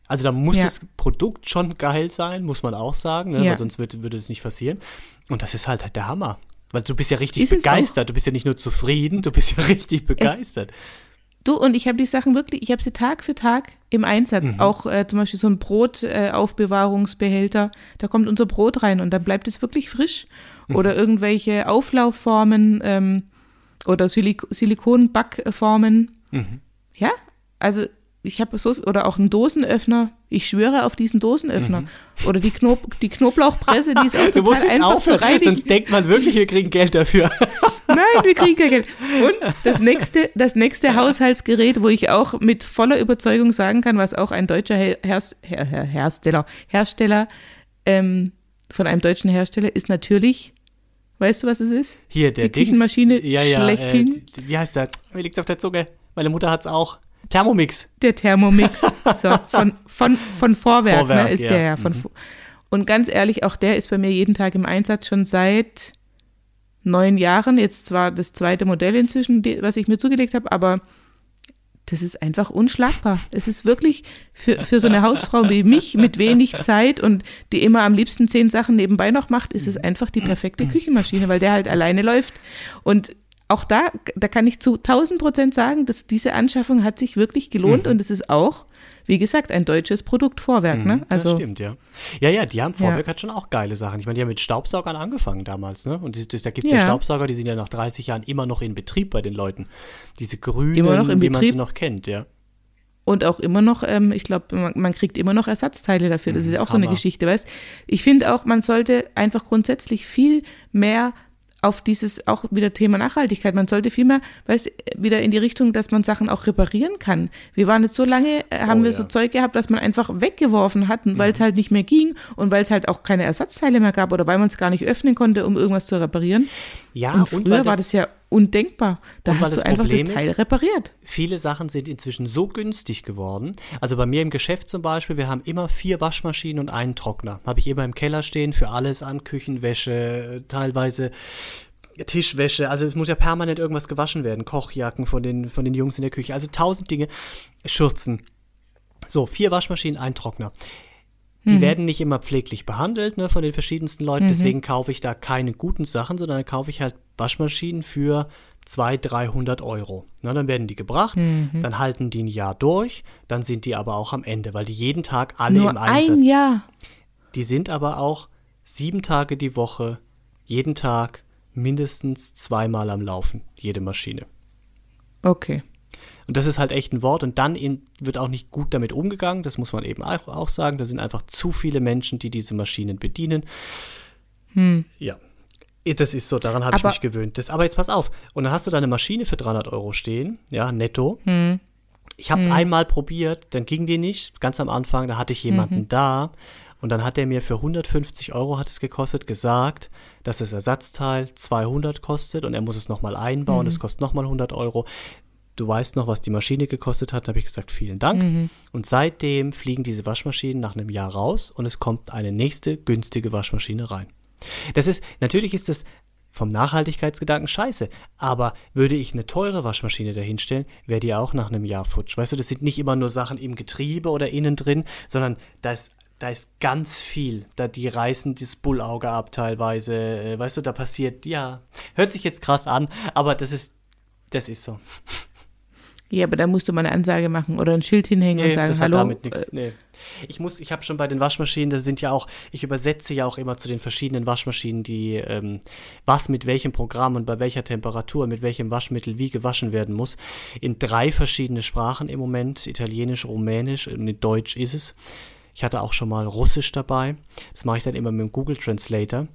Also, da muss das Produkt schon geil sein, muss man auch sagen, ne? Weil sonst würde, würde es nicht passieren. Und das ist halt, halt der Hammer. Weil du bist ja richtig Ist es begeistert. Du bist ja nicht nur zufrieden, du bist ja richtig begeistert. Du und ich habe die Sachen wirklich, ich habe sie Tag für Tag im Einsatz. Mhm. Auch äh, zum Beispiel so ein Brotaufbewahrungsbehälter, äh, da kommt unser Brot rein und dann bleibt es wirklich frisch. Mhm. Oder irgendwelche Auflaufformen ähm, oder Silik Silikonbackformen. Mhm. Ja, also ich habe so, oder auch einen Dosenöffner. Ich schwöre auf diesen Dosenöffner. Oder die, Knob die Knoblauchpresse, die ist auch Mhm. Du musst total jetzt einfach zu aufhören, reinigen. sonst denkt man wirklich, wir kriegen Geld dafür. Nein, wir kriegen kein Geld. Und das nächste, das nächste Haushaltsgerät, wo ich auch mit voller Überzeugung sagen kann, was auch ein deutscher Her Her Her Hersteller, Hersteller ähm, von einem deutschen Hersteller ist natürlich, weißt du, was es ist? Hier, der Die Küchenmaschine Dings, ja, ja, schlechthin. Äh, wie heißt der? Mir liegt's auf der Zunge. Meine Mutter hat's auch. Thermomix. Der Thermomix so, von, von, von Vorwerk, Vorwerk, ne, ist ja. der ja. Von, Mhm. Und ganz ehrlich, auch der ist bei mir jeden Tag im Einsatz schon seit neun Jahren. Jetzt zwar das zweite Modell inzwischen, was ich mir zugelegt habe, aber das ist einfach unschlagbar. Es ist wirklich für, für so eine Hausfrau wie mich mit wenig Zeit und die immer am liebsten zehn Sachen nebenbei noch macht, ist es einfach die perfekte Küchenmaschine, weil der halt alleine läuft. Und auch da, da kann ich zu 1000 Prozent sagen, dass diese Anschaffung hat sich wirklich gelohnt und es ist auch, wie gesagt, ein deutsches Produkt Vorwerk. Ne? das Also stimmt, ja. Ja, ja, die haben Vorwerk hat schon auch geile Sachen. Ich meine, die haben mit Staubsaugern angefangen damals, ne? Und das, das, da gibt es ja. Ja. Staubsauger, die sind ja nach 30 Jahren immer noch in Betrieb bei den Leuten. Diese grünen, Immer noch in wie man sie noch kennt, ja. Und auch immer noch, ähm, ich glaube, man, man kriegt immer noch Ersatzteile dafür. Das ist ja auch so eine Hammer. Geschichte, weißt Ich finde auch, man sollte einfach grundsätzlich viel mehr auf dieses, auch wieder Thema Nachhaltigkeit, man sollte viel mehr, weißt wieder in die Richtung, dass man Sachen auch reparieren kann. Wir waren jetzt so lange, äh, haben Oh, wir ja. so Zeug gehabt, dass man einfach weggeworfen hat, weil es halt nicht mehr ging und weil es halt auch keine Ersatzteile mehr gab oder weil man es gar nicht öffnen konnte, um irgendwas zu reparieren. Ja, und und, früher weil war das ja undenkbar. Da und hast du das einfach das Problem Teil ist- repariert. Viele Sachen sind inzwischen so günstig geworden. Also bei mir im Geschäft zum Beispiel, wir haben immer vier Waschmaschinen und einen Trockner. Habe ich immer im Keller stehen für alles an Küchenwäsche, teilweise Tischwäsche. Also es muss ja permanent irgendwas gewaschen werden. Kochjacken von den, von den Jungs in der Küche. Also tausend Dinge. Schürzen. So, vier Waschmaschinen, ein Trockner. Die werden nicht immer pfleglich behandelt ne, von den verschiedensten Leuten. Deswegen kaufe ich da keine guten Sachen, sondern dann kaufe ich halt Waschmaschinen für 200, 300 Euro. Na, dann werden die gebracht, dann halten die ein Jahr durch, dann sind die aber auch am Ende, weil die jeden Tag alle Nur im Einsatz ein Jahr. Die sind aber auch sieben Tage die Woche, jeden Tag mindestens zweimal am Laufen, jede Maschine. Okay. Und das ist halt echt ein Wort. Und dann wird auch nicht gut damit umgegangen. Das muss man eben auch, auch sagen. Da sind einfach zu viele Menschen, die diese Maschinen bedienen. Ja. Das ist so, daran habe ich Hm. Mich gewöhnt. Das, aber jetzt pass auf. Und dann hast du da eine Maschine für 300 Euro stehen, ja, netto. Hm. Ich habe es einmal probiert, dann ging die nicht. Ganz am Anfang, da hatte ich jemanden Mhm. da. Und dann hat er mir für 150 Euro hat es gekostet, gesagt, dass das Ersatzteil 200 kostet und er muss es nochmal einbauen, Mhm. das kostet nochmal 100 Euro. Du weißt noch, was die Maschine gekostet hat, habe ich gesagt, vielen Dank. Mhm. Und seitdem fliegen diese Waschmaschinen nach einem Jahr raus und es kommt eine nächste günstige Waschmaschine rein. Das ist, natürlich ist das vom Nachhaltigkeitsgedanken scheiße, aber würde ich eine teure Waschmaschine dahinstellen, wäre die auch nach einem Jahr futsch. Weißt du, das sind nicht immer nur Sachen im Getriebe oder innen drin, sondern da ist, da ist ganz viel. Da, die reißen das Bullauge ab teilweise. Äh, Weißt du, da passiert, ja, hört sich jetzt krass an, aber das ist, das ist so. Ja, aber da musst du mal eine Ansage machen oder ein Schild hinhängen und sagen, das hallo. hat damit nichts. äh, Nee. Ich muss, ich habe schon bei den Waschmaschinen, das sind ja auch, ich übersetze ja auch immer zu den verschiedenen Waschmaschinen, die ähm, was mit welchem Programm und bei welcher Temperatur, mit welchem Waschmittel wie gewaschen werden muss. In drei verschiedene Sprachen im Moment, Italienisch, Rumänisch und in Deutsch ist es. Ich hatte auch schon mal Russisch dabei. Das mache ich dann immer mit dem Google Translator,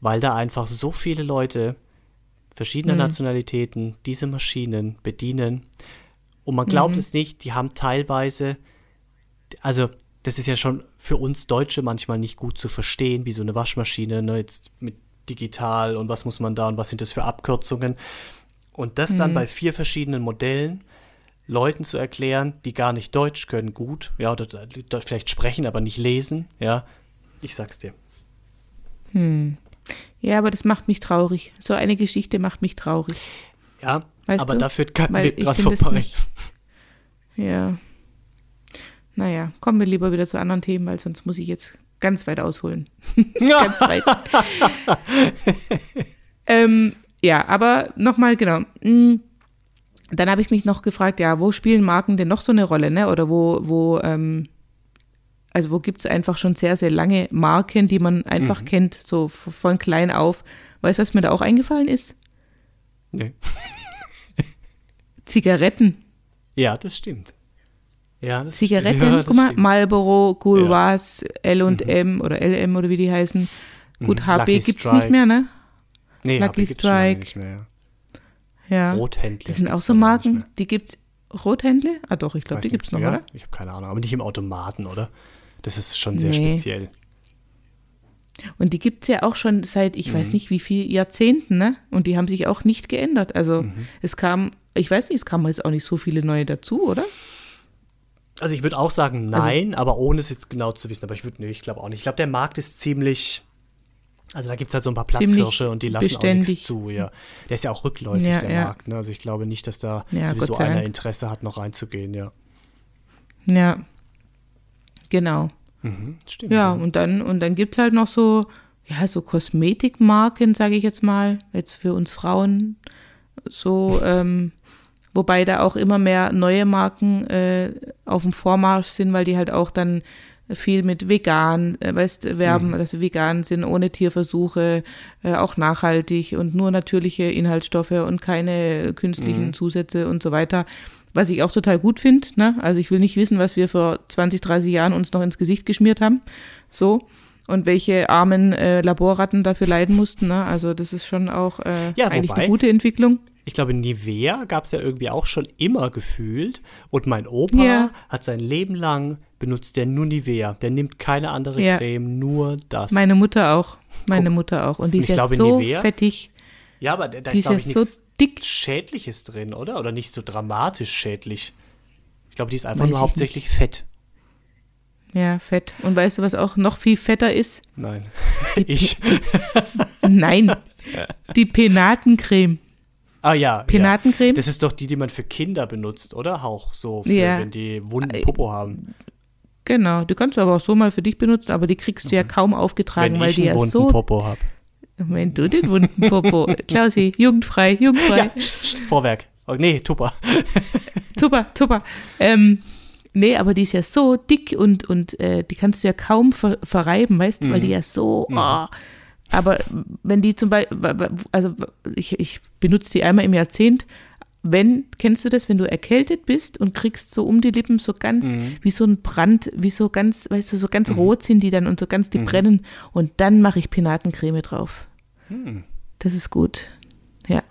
weil da einfach so viele Leute verschiedener Mhm. Nationalitäten diese Maschinen bedienen. Und man glaubt Mhm. es nicht, die haben teilweise, also das ist ja schon für uns Deutsche manchmal nicht gut zu verstehen, wie so eine Waschmaschine, ne, jetzt mit digital und was muss man da und was sind das für Abkürzungen. Und das dann bei vier verschiedenen Modellen Leuten zu erklären, die gar nicht Deutsch können, gut, ja, oder da- vielleicht sprechen, aber nicht lesen, ja, ich sag's dir. Ja, aber das macht mich traurig. So eine Geschichte macht mich traurig. Ja, Weißt aber du? da führt kein Weg dran vorbei. nicht. Ja. Naja, kommen wir lieber wieder zu anderen Themen, weil sonst muss ich jetzt ganz weit ausholen. ganz weit. ähm, ja, aber nochmal, genau. Mm, Dann habe ich mich noch gefragt, ja, wo spielen Marken denn noch so eine Rolle, ne? Oder wo, wo, ähm, also wo gibt es einfach schon sehr, sehr lange Marken, die man einfach kennt, so von klein auf. Weißt du, was mir da auch eingefallen ist? Nee. Zigaretten. Ja, das stimmt. Ja, das Zigaretten, stimmt. Ja, das guck mal, stimmt. Marlboro, Gauloise, L&M oder LM oder wie die heißen. Gut, Mhm. HB Lucky gibt's Strike. nicht mehr, ne? nee, Lucky HB Strike. nicht mehr. ja. Ja. Rothändler. Das sind auch so Marken, die gibt's. Rothändle? Ah doch, ich glaube, die nicht, gibt's noch, ja? oder? Ich habe keine Ahnung, aber nicht im Automaten, oder? Das ist schon sehr Nee. speziell. Und die gibt's ja auch schon seit, ich Mhm. weiß nicht wie viel Jahrzehnten, ne? Und die haben sich auch nicht geändert. Also Mhm. es kam, ich weiß nicht, es kamen jetzt auch nicht so viele neue dazu, oder? Also ich würde auch sagen Also nein, aber ohne es jetzt genau zu wissen. Aber ich würde, nee, ich glaube auch nicht. Ich glaube, der Markt ist ziemlich, also da gibt es halt so ein paar Platzhirsche und die lassen auch beständig. nichts zu, ja. Der ist ja auch rückläufig, Ja, der ja. Markt. Ne? Also ich glaube nicht, dass da Ja, sowieso einer Dank. Interesse hat, noch reinzugehen, ja. Ja. Genau. Mhm, stimmt. Ja, und dann, und dann gibt es halt noch so, ja, so Kosmetikmarken, sage ich jetzt mal, jetzt für uns Frauen. So, ähm, wobei da auch immer mehr neue Marken äh, auf dem Vormarsch sind, weil die halt auch dann viel mit vegan, äh, weißt, werben, dass sie vegan sind, ohne Tierversuche, äh, auch nachhaltig und nur natürliche Inhaltsstoffe und keine künstlichen Zusätze und so weiter. Was ich auch total gut finde, ne? Also ich will nicht wissen, was wir vor 20, 30 Jahren uns noch ins Gesicht geschmiert haben. So. Und welche armen äh, Laborratten dafür leiden mussten, ne? Also das ist schon auch äh, Ja, eigentlich wobei- eine gute Entwicklung. Ich glaube, Nivea gab es ja irgendwie auch schon immer gefühlt. Und mein Opa Ja. hat sein Leben lang benutzt der nur Nivea. Der nimmt keine andere Ja. Creme, nur das. Meine Mutter auch. Meine Guck. Mutter auch. Und die ist ja glaube, so Nivea- fettig. ja, aber da da Die ist, glaube ich, so nichts dick. Schädliches drin, oder? Oder nicht so dramatisch schädlich. Ich glaube, die ist einfach Weiß nur ich hauptsächlich Fett. Ja, fett. Und weißt du, was auch noch viel fetter ist? Nein. ich. Nein. Die Penatencreme. Ah ja. Penatencreme? Ja. Das ist doch die, die man für Kinder benutzt, oder? Auch so, für, Ja. wenn die wunden Popo haben. Genau. Die kannst du aber auch so mal für dich benutzen, aber die kriegst du ja kaum aufgetragen, Wenn weil ich die einen ja wunden so. Popo habe. Wenn du den wunden Popo. Klausi, jugendfrei, jugendfrei. Ja, Vorwerk. Oh, nee, Tupper. Super, super. Ähm, nee, aber die ist ja so dick und, und äh, die kannst du ja kaum ver verreiben, weißt du, weil die ja so. Oh. Aber wenn die zum Beispiel, also ich, ich benutze die einmal im Jahrzehnt. Wenn, kennst du das, wenn du erkältet bist und kriegst so um die Lippen so ganz, wie so ein Brand, wie so ganz, weißt du, so ganz rot sind die dann und so ganz, die brennen. Und dann mache ich Penatencreme drauf. Das ist gut. Ja.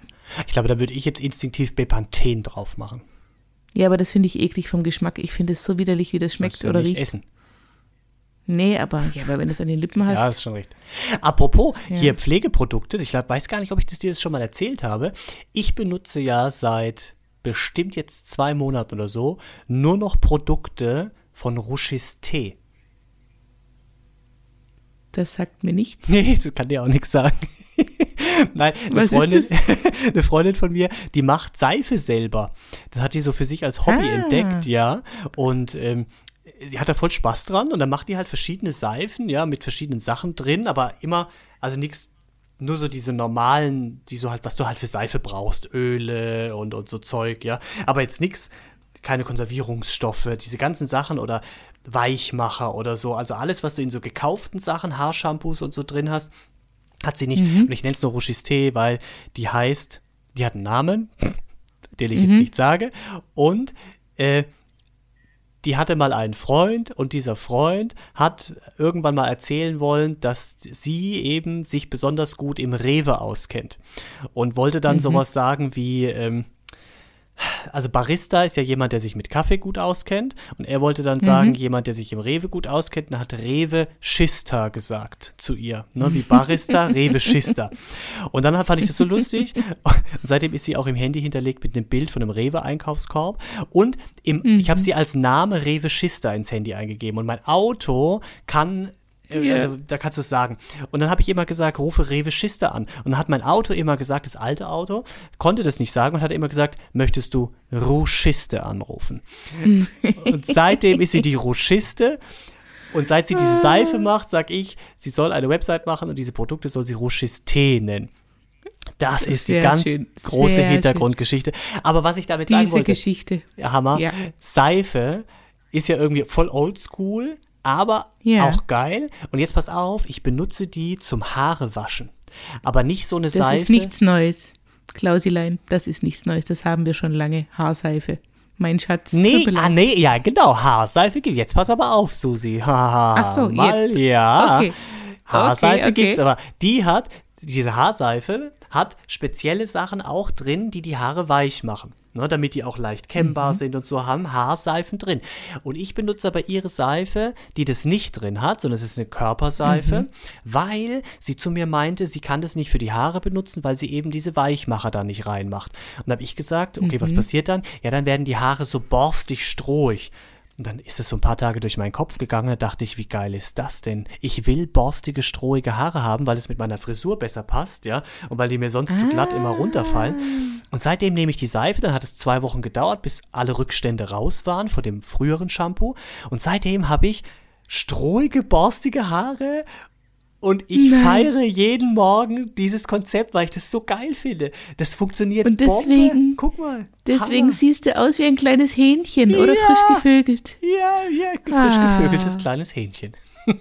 Ich glaube, da würde ich jetzt instinktiv Bepanthen drauf machen. Ja, aber das finde ich eklig vom Geschmack. Ich finde es so widerlich, wie das schmeckt oder nicht riecht. essen. Nee, aber, ja, aber wenn du es an den Lippen hast. Ja, ist schon recht. Apropos, Ja. hier Pflegeprodukte, ich glaub, weiß gar nicht, ob ich das dir das schon mal erzählt habe. Ich benutze ja seit bestimmt jetzt zwei Monaten oder so nur noch Produkte von Ruchis Tee. das sagt mir nichts. Nee, das kann dir auch nichts sagen. Nein, eine Freundin, eine Freundin von mir, die macht Seife selber. Das hat die so für sich als Hobby Ah. entdeckt, ja. Und ähm, die hat da voll Spaß dran und dann macht die halt verschiedene Seifen, ja, mit verschiedenen Sachen drin, aber immer, also nichts, nur so diese normalen, die so halt, was du halt für Seife brauchst, Öle und, und so Zeug, ja. Aber jetzt nichts, keine Konservierungsstoffe, diese ganzen Sachen oder Weichmacher oder so. Also alles, was du in so gekauften Sachen, Haarshampoos und so drin hast, hat sie nicht. Und ich nenne es nur Ruchis Tee, weil die heißt, die hat einen Namen, den ich jetzt nicht sage. Und äh, die hatte mal einen Freund und dieser Freund hat irgendwann mal erzählen wollen, dass sie eben sich besonders gut im Rewe auskennt und wollte dann Mhm. sowas sagen wie, ähm, also Barista ist ja jemand, der sich mit Kaffee gut auskennt. Und er wollte dann sagen, jemand, der sich im Rewe gut auskennt, und hat Rewe Schista gesagt zu ihr, ne, wie Barista, Rewe Schista. Und dann fand ich das so lustig. Und seitdem ist sie auch im Handy hinterlegt mit einem Bild von einem Rewe Einkaufskorb und im, ich habe sie als Name Rewe Schista ins Handy eingegeben. Und mein Auto kann Ja. also da kannst du es sagen. Und dann habe ich immer gesagt, rufe Rewe Schiste an. Und dann hat mein Auto immer gesagt, das alte Auto, konnte das nicht sagen und hat immer gesagt, möchtest du Ruschiste anrufen? und seitdem ist sie die Ruschiste. Und seit sie diese Seife macht, sag ich, sie soll eine Website machen und diese Produkte soll sie Ruschiste nennen. Das ist die Sehr ganz schön, große sehr. Hintergrundgeschichte. Aber was ich damit sagen Diese wollte, Geschichte. ja, Hammer. Ja. Seife ist ja irgendwie voll oldschool, aber Ja. auch geil. Und jetzt pass auf, ich benutze die zum Haare waschen. Aber nicht so eine Das Seife. ist nichts Neues. Klausilein, das ist nichts Neues. Das haben wir schon lange. Haarseife. Mein Schatz. Nee, ah, nee, ja, genau, Haarseife gibt Jetzt pass aber auf, Susi. Ach so, mal, jetzt. Ja. Okay. Haarseife Okay, okay. gibt's, aber die hat, diese Haarseife hat spezielle Sachen auch drin, die die Haare weich machen. Ne, damit die auch leicht Mhm. kennbar sind und so haben Haarseifen drin. Und ich benutze aber ihre Seife, die das nicht drin hat, sondern es ist eine Körperseife, Mhm. weil sie zu mir meinte, sie kann das nicht für die Haare benutzen, weil sie eben diese Weichmacher da nicht reinmacht. Und da habe ich gesagt, okay, Mhm. was passiert dann? Ja, dann werden die Haare so borstig strohig. Und dann ist es so ein paar Tage durch meinen Kopf gegangen, da dachte ich, wie geil ist das denn? Ich will borstige, strohige Haare haben, weil es mit meiner Frisur besser passt, ja, und weil die mir sonst zu glatt immer runterfallen. Und seitdem nehme ich die Seife, dann hat es zwei Wochen gedauert, bis alle Rückstände raus waren von dem früheren Shampoo. Und seitdem habe ich strohige, borstige Haare und ich Nein. feiere jeden Morgen dieses Konzept, weil ich das so geil finde. Das funktioniert Und Bombe. deswegen- Guck mal. Deswegen Hammer. siehst du aus wie ein kleines Hähnchen oder Ja. frisch gevögelt. Ja, ja, frisch Ah. gevögeltes kleines Hähnchen.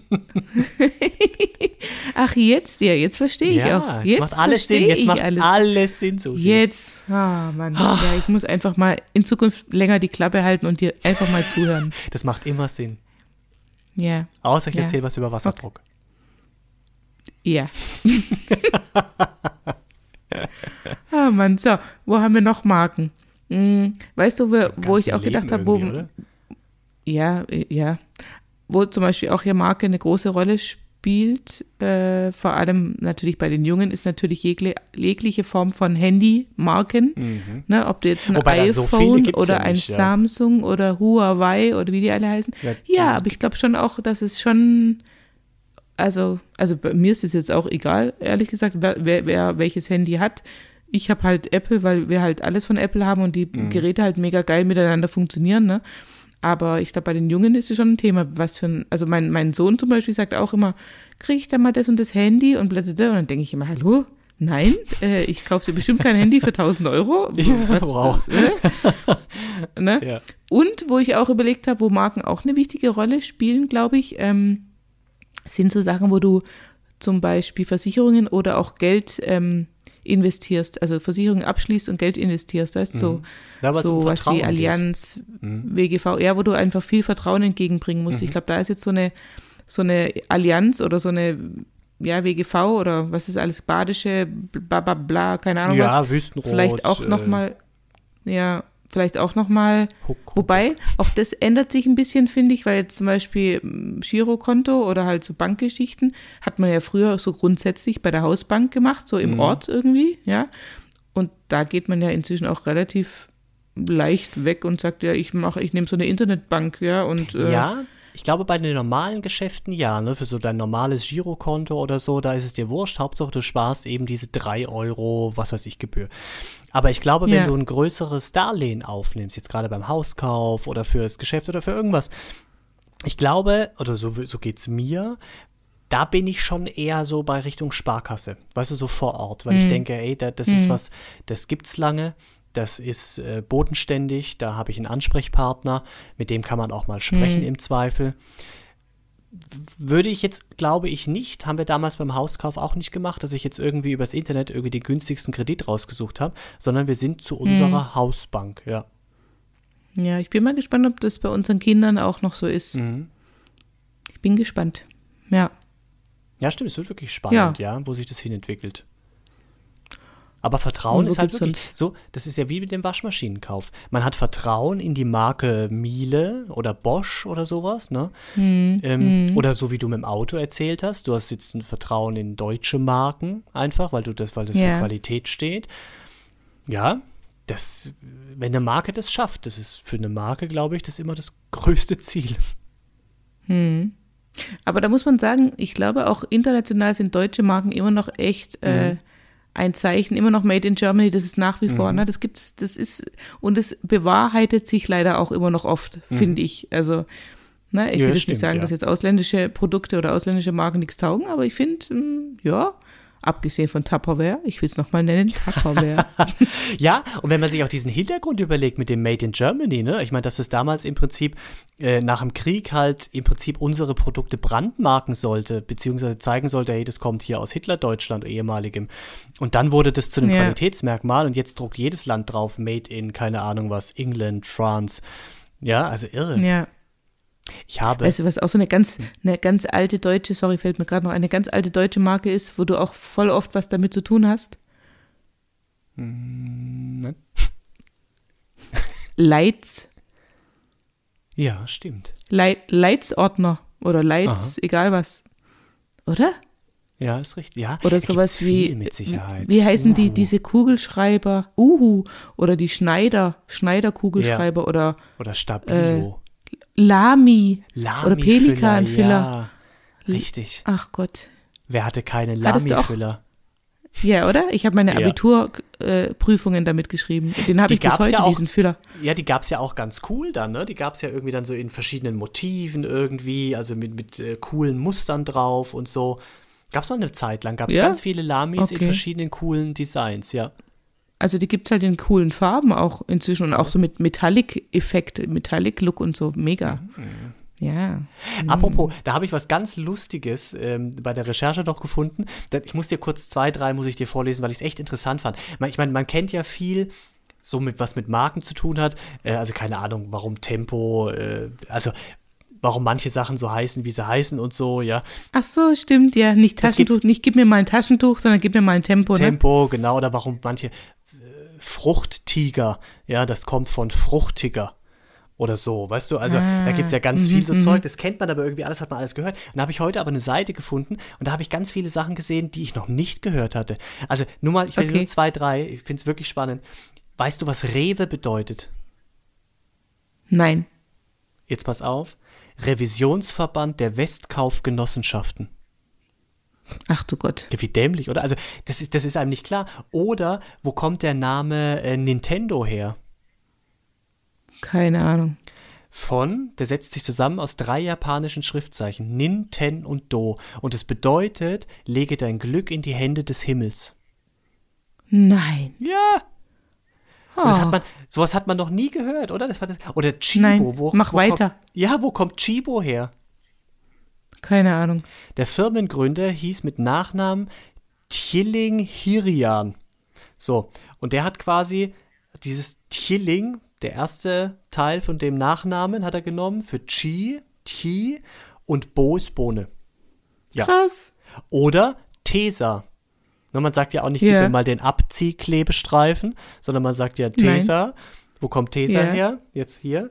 Ach, jetzt, ja, jetzt verstehe ich ja, auch. jetzt macht alles Sinn. Jetzt macht alles. alles, Sinn, Susi. Jetzt, ah, Mann. Ja, ich muss einfach mal in Zukunft länger die Klappe halten und dir einfach mal zuhören. Das macht immer Sinn. Ja, Außer ich Ja. erzähle was über Wasserdruck. Ja. ah, Mann, so, wo haben wir noch Marken? Hm, weißt du, wo, wo ich auch gedacht Leben habe, wo, oder? Ja, ja. Wo zum Beispiel auch hier Marke eine große Rolle spielt, äh, vor allem natürlich bei den Jungen, ist natürlich jegle, jegliche Form von Handy-Marken. Ne, ob du jetzt ein Mhm. Wobei so iPhone gibt's oder ja ein nicht, ja. Samsung oder Huawei oder wie die alle heißen. Ja, Ja, aber ich glaube schon auch, dass es schon, also, also bei mir ist es jetzt auch egal, ehrlich gesagt, wer, wer, welches Handy hat. Ich habe halt Apple, weil wir halt alles von Apple haben und die Mhm. Geräte halt mega geil miteinander funktionieren, ne? Aber ich glaube, bei den Jungen ist es schon ein Thema, was für ein, also mein, mein Sohn zum Beispiel sagt auch immer, kriege ich da mal das und das Handy und blablabla. Und dann denke ich immer, hallo? Nein, äh, ich kaufe dir bestimmt kein Handy für 1000 Euro. Was, wow. äh, ne? Ja. Und wo ich auch überlegt habe, wo Marken auch eine wichtige Rolle spielen, glaube ich, ähm, sind so Sachen, wo du zum Beispiel Versicherungen oder auch Geld ähm, investierst, also Versicherungen abschließt und Geld investierst, weißt du, so, es um so was wie. Allianz, WGV, ja, wo du einfach viel Vertrauen entgegenbringen musst. Ich glaube, da ist jetzt so eine, so eine Allianz oder so eine ja, WGV oder was ist alles, badische, bla bla bla, keine Ahnung was. Ja, Wüstenrot. Vielleicht auch äh, nochmal, ja, vielleicht auch nochmal, wobei, auch das ändert sich ein bisschen, finde ich, weil jetzt zum Beispiel mm, Girokonto oder halt so Bankgeschichten hat man ja früher so grundsätzlich bei der Hausbank gemacht, so im Ort irgendwie, ja. Und da geht man ja inzwischen auch relativ leicht weg und sagt, ja, ich mache, ich nehme so eine Internetbank, ja, und äh, Ja, ich glaube, bei den normalen Geschäften ja, ne? Für so dein normales Girokonto oder so, da ist es dir wurscht. Hauptsache, du sparst eben diese 3 Euro, was weiß ich, Gebühr. Aber ich glaube, wenn Ja. du ein größeres Darlehen aufnimmst, jetzt gerade beim Hauskauf oder für das Geschäft oder für irgendwas, ich glaube, oder so, so geht's mir, da bin ich schon eher so bei Richtung Sparkasse, weißt du, so vor Ort, weil ich denke, ey, da, das ist was, das gibt's lange, das ist äh, bodenständig, da habe ich einen Ansprechpartner, mit dem kann man auch mal sprechen im Zweifel. Würde ich jetzt, glaube ich, nicht, haben wir damals beim Hauskauf auch nicht gemacht, dass ich jetzt irgendwie übers Internet irgendwie den günstigsten Kredit rausgesucht habe, sondern wir sind zu unserer Hausbank, ja. Ja, ich bin mal gespannt, ob das bei unseren Kindern auch noch so ist. Mhm. Ich bin gespannt. Ja. Ja, stimmt, es wird wirklich spannend, ja, wo sich das hinentwickelt. Aber Vertrauen wo ist halt wirklich so, das ist ja wie mit dem Waschmaschinenkauf. Man hat Vertrauen in die Marke Miele oder Bosch oder sowas, ne? Hm, ähm, Oder so wie du mit dem Auto erzählt hast, du hast jetzt ein Vertrauen in deutsche Marken einfach, weil du das, weil das Ja. für Qualität steht. Ja, das, wenn eine Marke das schafft, das ist für eine Marke, glaube ich, das immer das größte Ziel. Aber da muss man sagen, ich glaube auch international sind deutsche Marken immer noch echt äh, ein Zeichen, immer noch Made in Germany, das ist nach wie vor, ne? Das gibt's, das ist, und es bewahrheitet sich leider auch immer noch oft, finde ich. Also, ne, ich Ja, will jetzt nicht sagen, ja. dass jetzt ausländische Produkte oder ausländische Marken nichts taugen, aber ich finde, mm, ja, abgesehen von Tupperware, ich will es nochmal nennen, Tupperware. Ja, und wenn man sich auch diesen Hintergrund überlegt mit dem Made in Germany, ne? Ich meine, dass es damals im Prinzip äh, nach dem Krieg halt im Prinzip unsere Produkte brandmarken sollte, beziehungsweise zeigen sollte, hey, das kommt hier aus Hitler-Deutschland, ehemaligem. Und dann wurde das zu einem Ja. Qualitätsmerkmal und jetzt druckt jedes Land drauf, Made in, keine Ahnung was, England, France. Ja, also irre. ja. Ich habe. Weißt du, was auch so eine ganz, eine ganz alte deutsche, sorry, fällt mir gerade noch eine ganz alte deutsche Marke ist, wo du auch voll oft was damit zu tun hast? ne? Leitz, ja, stimmt. Leit, Leitsordner oder Leits, egal was. Oder? Ja, ist richtig. Ja, Oder sowas wie, viel mit Sicherheit. wie heißen die, Uhu. diese Kugelschreiber? Uhu. Oder die Schneider, Schneider-Kugelschreiber oder Oder Stabilo. Lami. Lami oder Pelikanfüller. Ja, richtig. Ach Gott. Wer hatte keine Lami-Füller? Ja, oder? Ich habe meine Ja. Abiturprüfungen damit geschrieben. Den habe ich bis heute, ja auch- diesen Füller. Ja, die gab es ja auch ganz cool dann, ne? Die gab es ja irgendwie dann so in verschiedenen Motiven irgendwie, also mit, mit äh, coolen Mustern drauf und so. Gab es mal eine Zeit lang, gab es Ja? ganz viele Lamis in Okay. verschiedenen coolen Designs, ja. Also die gibt es halt in coolen Farben auch inzwischen und auch so mit Metallic-Effekt, Metallic-Look und so. Mega. Mhm. Ja. Apropos, da habe ich was ganz Lustiges ähm, bei der Recherche noch gefunden. Ich muss dir kurz zwei, drei muss ich dir vorlesen, weil ich es echt interessant fand. Ich meine, man kennt ja viel, so mit was mit Marken zu tun hat. Äh, also keine Ahnung, warum Tempo, äh, also warum manche Sachen so heißen, wie sie heißen und so, ja. Ach so, stimmt, ja. Nicht Taschentuch, nicht gib mir mal ein Taschentuch, sondern gib mir mal ein Tempo, ne? Tempo, genau, oder warum manche Fruchttiger, ja, das kommt von fruchtiger oder so, weißt du? Also Ah, da gibt es ja ganz mhm, viel so Zeug, das kennt man aber irgendwie alles, hat man alles gehört. Und da habe ich heute aber eine Seite gefunden und da habe ich ganz viele Sachen gesehen, die ich noch nicht gehört hatte. Also nur mal, ich will Okay. nur zwei, drei, ich finde es wirklich spannend. Weißt du, was Rewe bedeutet? Nein. Jetzt pass auf. Revisionsverband der Westkaufgenossenschaften. Ach du Gott. Ja, wie dämlich, oder? Also, das ist, das ist einem nicht klar. Oder, wo kommt der Name äh, Nintendo her? Keine Ahnung. Von, der setzt sich zusammen aus drei japanischen Schriftzeichen, Nin, Ten und Do. Und es bedeutet, lege dein Glück in die Hände des Himmels. Nein. Ja! Oh. Das hat man, sowas hat man noch nie gehört, oder? Das war das, oder Chibo. Nein, wo, mach wo weiter. Kommt, ja, wo kommt Chibo her? Keine Ahnung. Der Firmengründer hieß mit Nachnamen Tjilling Hirian. So, und der hat quasi dieses Tjilling, der erste Teil von dem Nachnamen, hat er genommen für Chi, Ti und Bo ist Bohne. Ja. Krass. Oder Tesa. Man sagt ja auch nicht, Ja. gib mal den Abziehklebestreifen, sondern man sagt ja Tesa. Wo kommt Tesa Ja. her? Jetzt hier.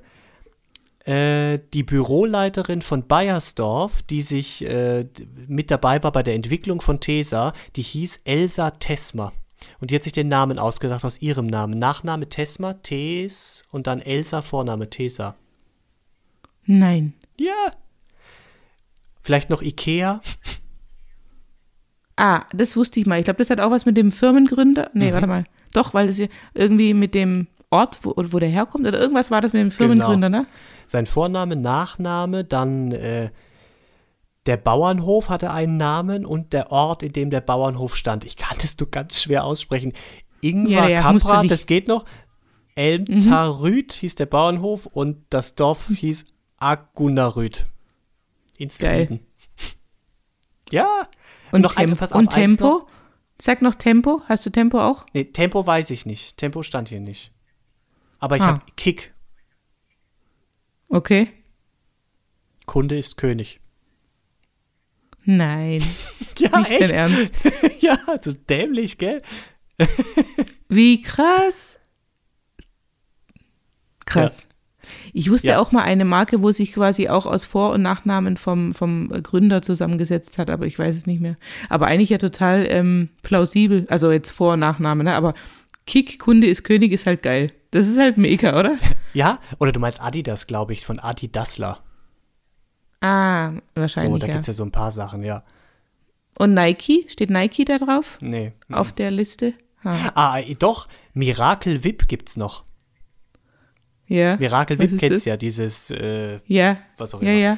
Äh, die Büroleiterin von Bayersdorf, die sich äh, mit dabei war bei der Entwicklung von Tesa, die hieß Elsa Tesma. Und die hat sich den Namen ausgedacht aus ihrem Namen. Nachname Tesma, Tes und dann Elsa, Vorname Tesa. Nein. Ja. Vielleicht noch Ikea. Ah, das wusste ich mal. Ich glaube, das hat auch was mit dem Firmengründer. Mhm. Nee, warte mal. Doch, weil es irgendwie mit dem Ort, wo, wo der herkommt, oder irgendwas war das mit dem Firmengründer, ne? Sein Vorname, Nachname, dann äh, der Bauernhof hatte einen Namen und der Ort, in dem der Bauernhof stand. Ich kann das nur ganz schwer aussprechen. Ingvar Ja, nicht. das geht noch. Elmtarüt hieß der Bauernhof und das Dorf hieß Agunarüt. In. Sweden. Ja. Und, noch ein- Tempo. pass auf, und Tempo? noch. Sag noch Tempo. Hast du Tempo auch? Nee, Tempo weiß ich nicht. Tempo stand hier nicht. Aber ich Ah. habe Kick. Okay. Kunde ist König. Nein. Ja, Nicht dein Ernst. ja, so dämlich, gell? Wie krass. Krass. Ich wusste Ja. auch mal eine Marke, wo sich quasi auch aus Vor- und Nachnamen vom, vom Gründer zusammengesetzt hat, aber ich weiß es nicht mehr. Aber eigentlich ja total ähm, plausibel. Also jetzt Vor- und Nachname, ne? Aber Kick, Kunde ist König ist halt geil. Das ist halt mega, oder? Ja, oder du meinst Adidas, glaube ich, von Adi Dassler. Ah, So, wahrscheinlich, da ja. gibt es ja so ein paar Sachen, ja. Und Nike? Steht Nike da drauf? Nee. Auf der Liste? Ah, Ah, doch, Miracle Whip gibt's noch. ja. Miracle Whip kennst ja, dieses, äh, Ja. was auch Ja, immer. ja.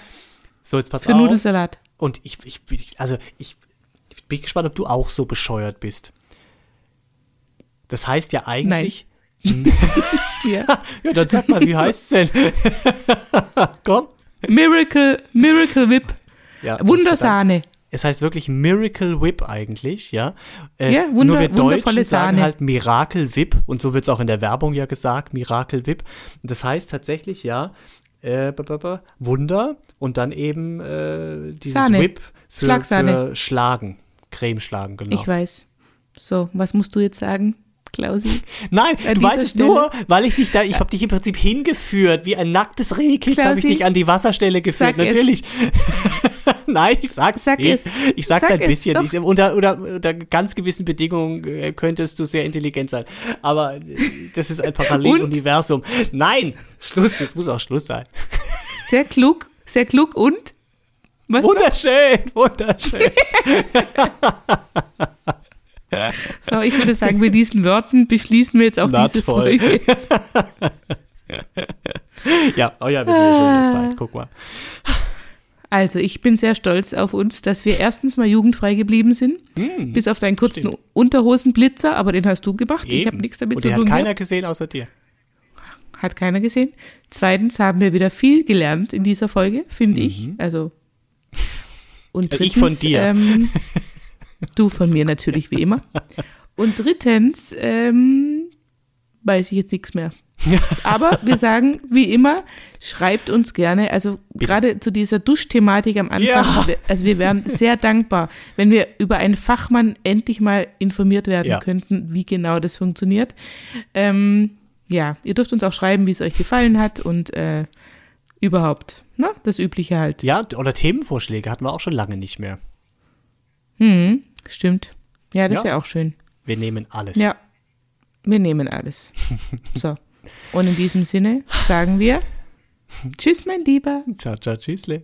So, jetzt pass Für auf. Nudelsalat. Und ich, ich, also ich, ich bin gespannt, ob du auch so bescheuert bist. Das heißt ja eigentlich. Ja. Ja, dann sag mal, wie heißt's denn? Komm. Miracle, Miracle Whip. Ja, Wundersahne. Es heißt wirklich Miracle Whip eigentlich, ja. Äh, Ja, wunder- nur wir Deutschen sagen Sahne. halt Miracle Whip und so wird es auch in der Werbung ja gesagt, Miracle Whip. Und das heißt tatsächlich ja äh, b- b- b- Wunder und dann eben äh, dieses Sahne. Whip für, für Schlagen, Cremeschlagen, genau. Ich weiß. So, was musst du jetzt sagen, Klausi? Nein, An du weißt es Stelle- nur, weil ich dich da, ich habe dich im Prinzip hingeführt, wie ein nacktes Rehkitz habe ich dich an die Wasserstelle geführt, es. natürlich. Nein, ich sag's Sag nicht. es. Ich sag's Sag ein es bisschen. doch. Ich, unter, unter, unter ganz gewissen Bedingungen äh, könntest du sehr intelligent sein. Aber äh, das ist ein Paralleluniversum. Nein, Schluss, jetzt muss auch Schluss sein. Sehr klug, sehr klug und? Was noch? Wunderschön, wunderschön. So, ich würde sagen, mit diesen Worten beschließen wir jetzt auch Na diese toll. Folge. Ja, oh ja, wir sind ja schon in der Zeit. Guck mal. Also, ich bin sehr stolz auf uns, dass wir erstens mal jugendfrei geblieben sind, bis auf deinen kurzen stimmt. Unterhosenblitzer, aber den hast du gemacht. Ich habe Eben. nichts damit Und zu den tun. hat keiner gehabt. gesehen außer dir. Hat keiner gesehen. Zweitens haben wir wieder viel gelernt in dieser Folge, finde ich. Also. Und Also drittens, ich von dir. Ähm, du von mir natürlich, wie immer. Und drittens, ähm, weiß ich jetzt nichts mehr. Aber wir sagen, wie immer, schreibt uns gerne, also gerade zu dieser Duschthematik am Anfang, Ja. wir- also wir wären sehr dankbar, wenn wir über einen Fachmann endlich mal informiert werden Ja. könnten, wie genau das funktioniert. Ähm, ja, ihr dürft uns auch schreiben, wie es euch gefallen hat und äh, überhaupt, ne? Das Übliche halt. Ja, oder Themenvorschläge hatten wir auch schon lange nicht mehr. Hm, stimmt. Ja, das Ja. wäre auch schön. Wir nehmen alles. Ja, wir nehmen alles. So. Und in diesem Sinne sagen wir Tschüss, mein Lieber. Ciao, ciao, tschüssle.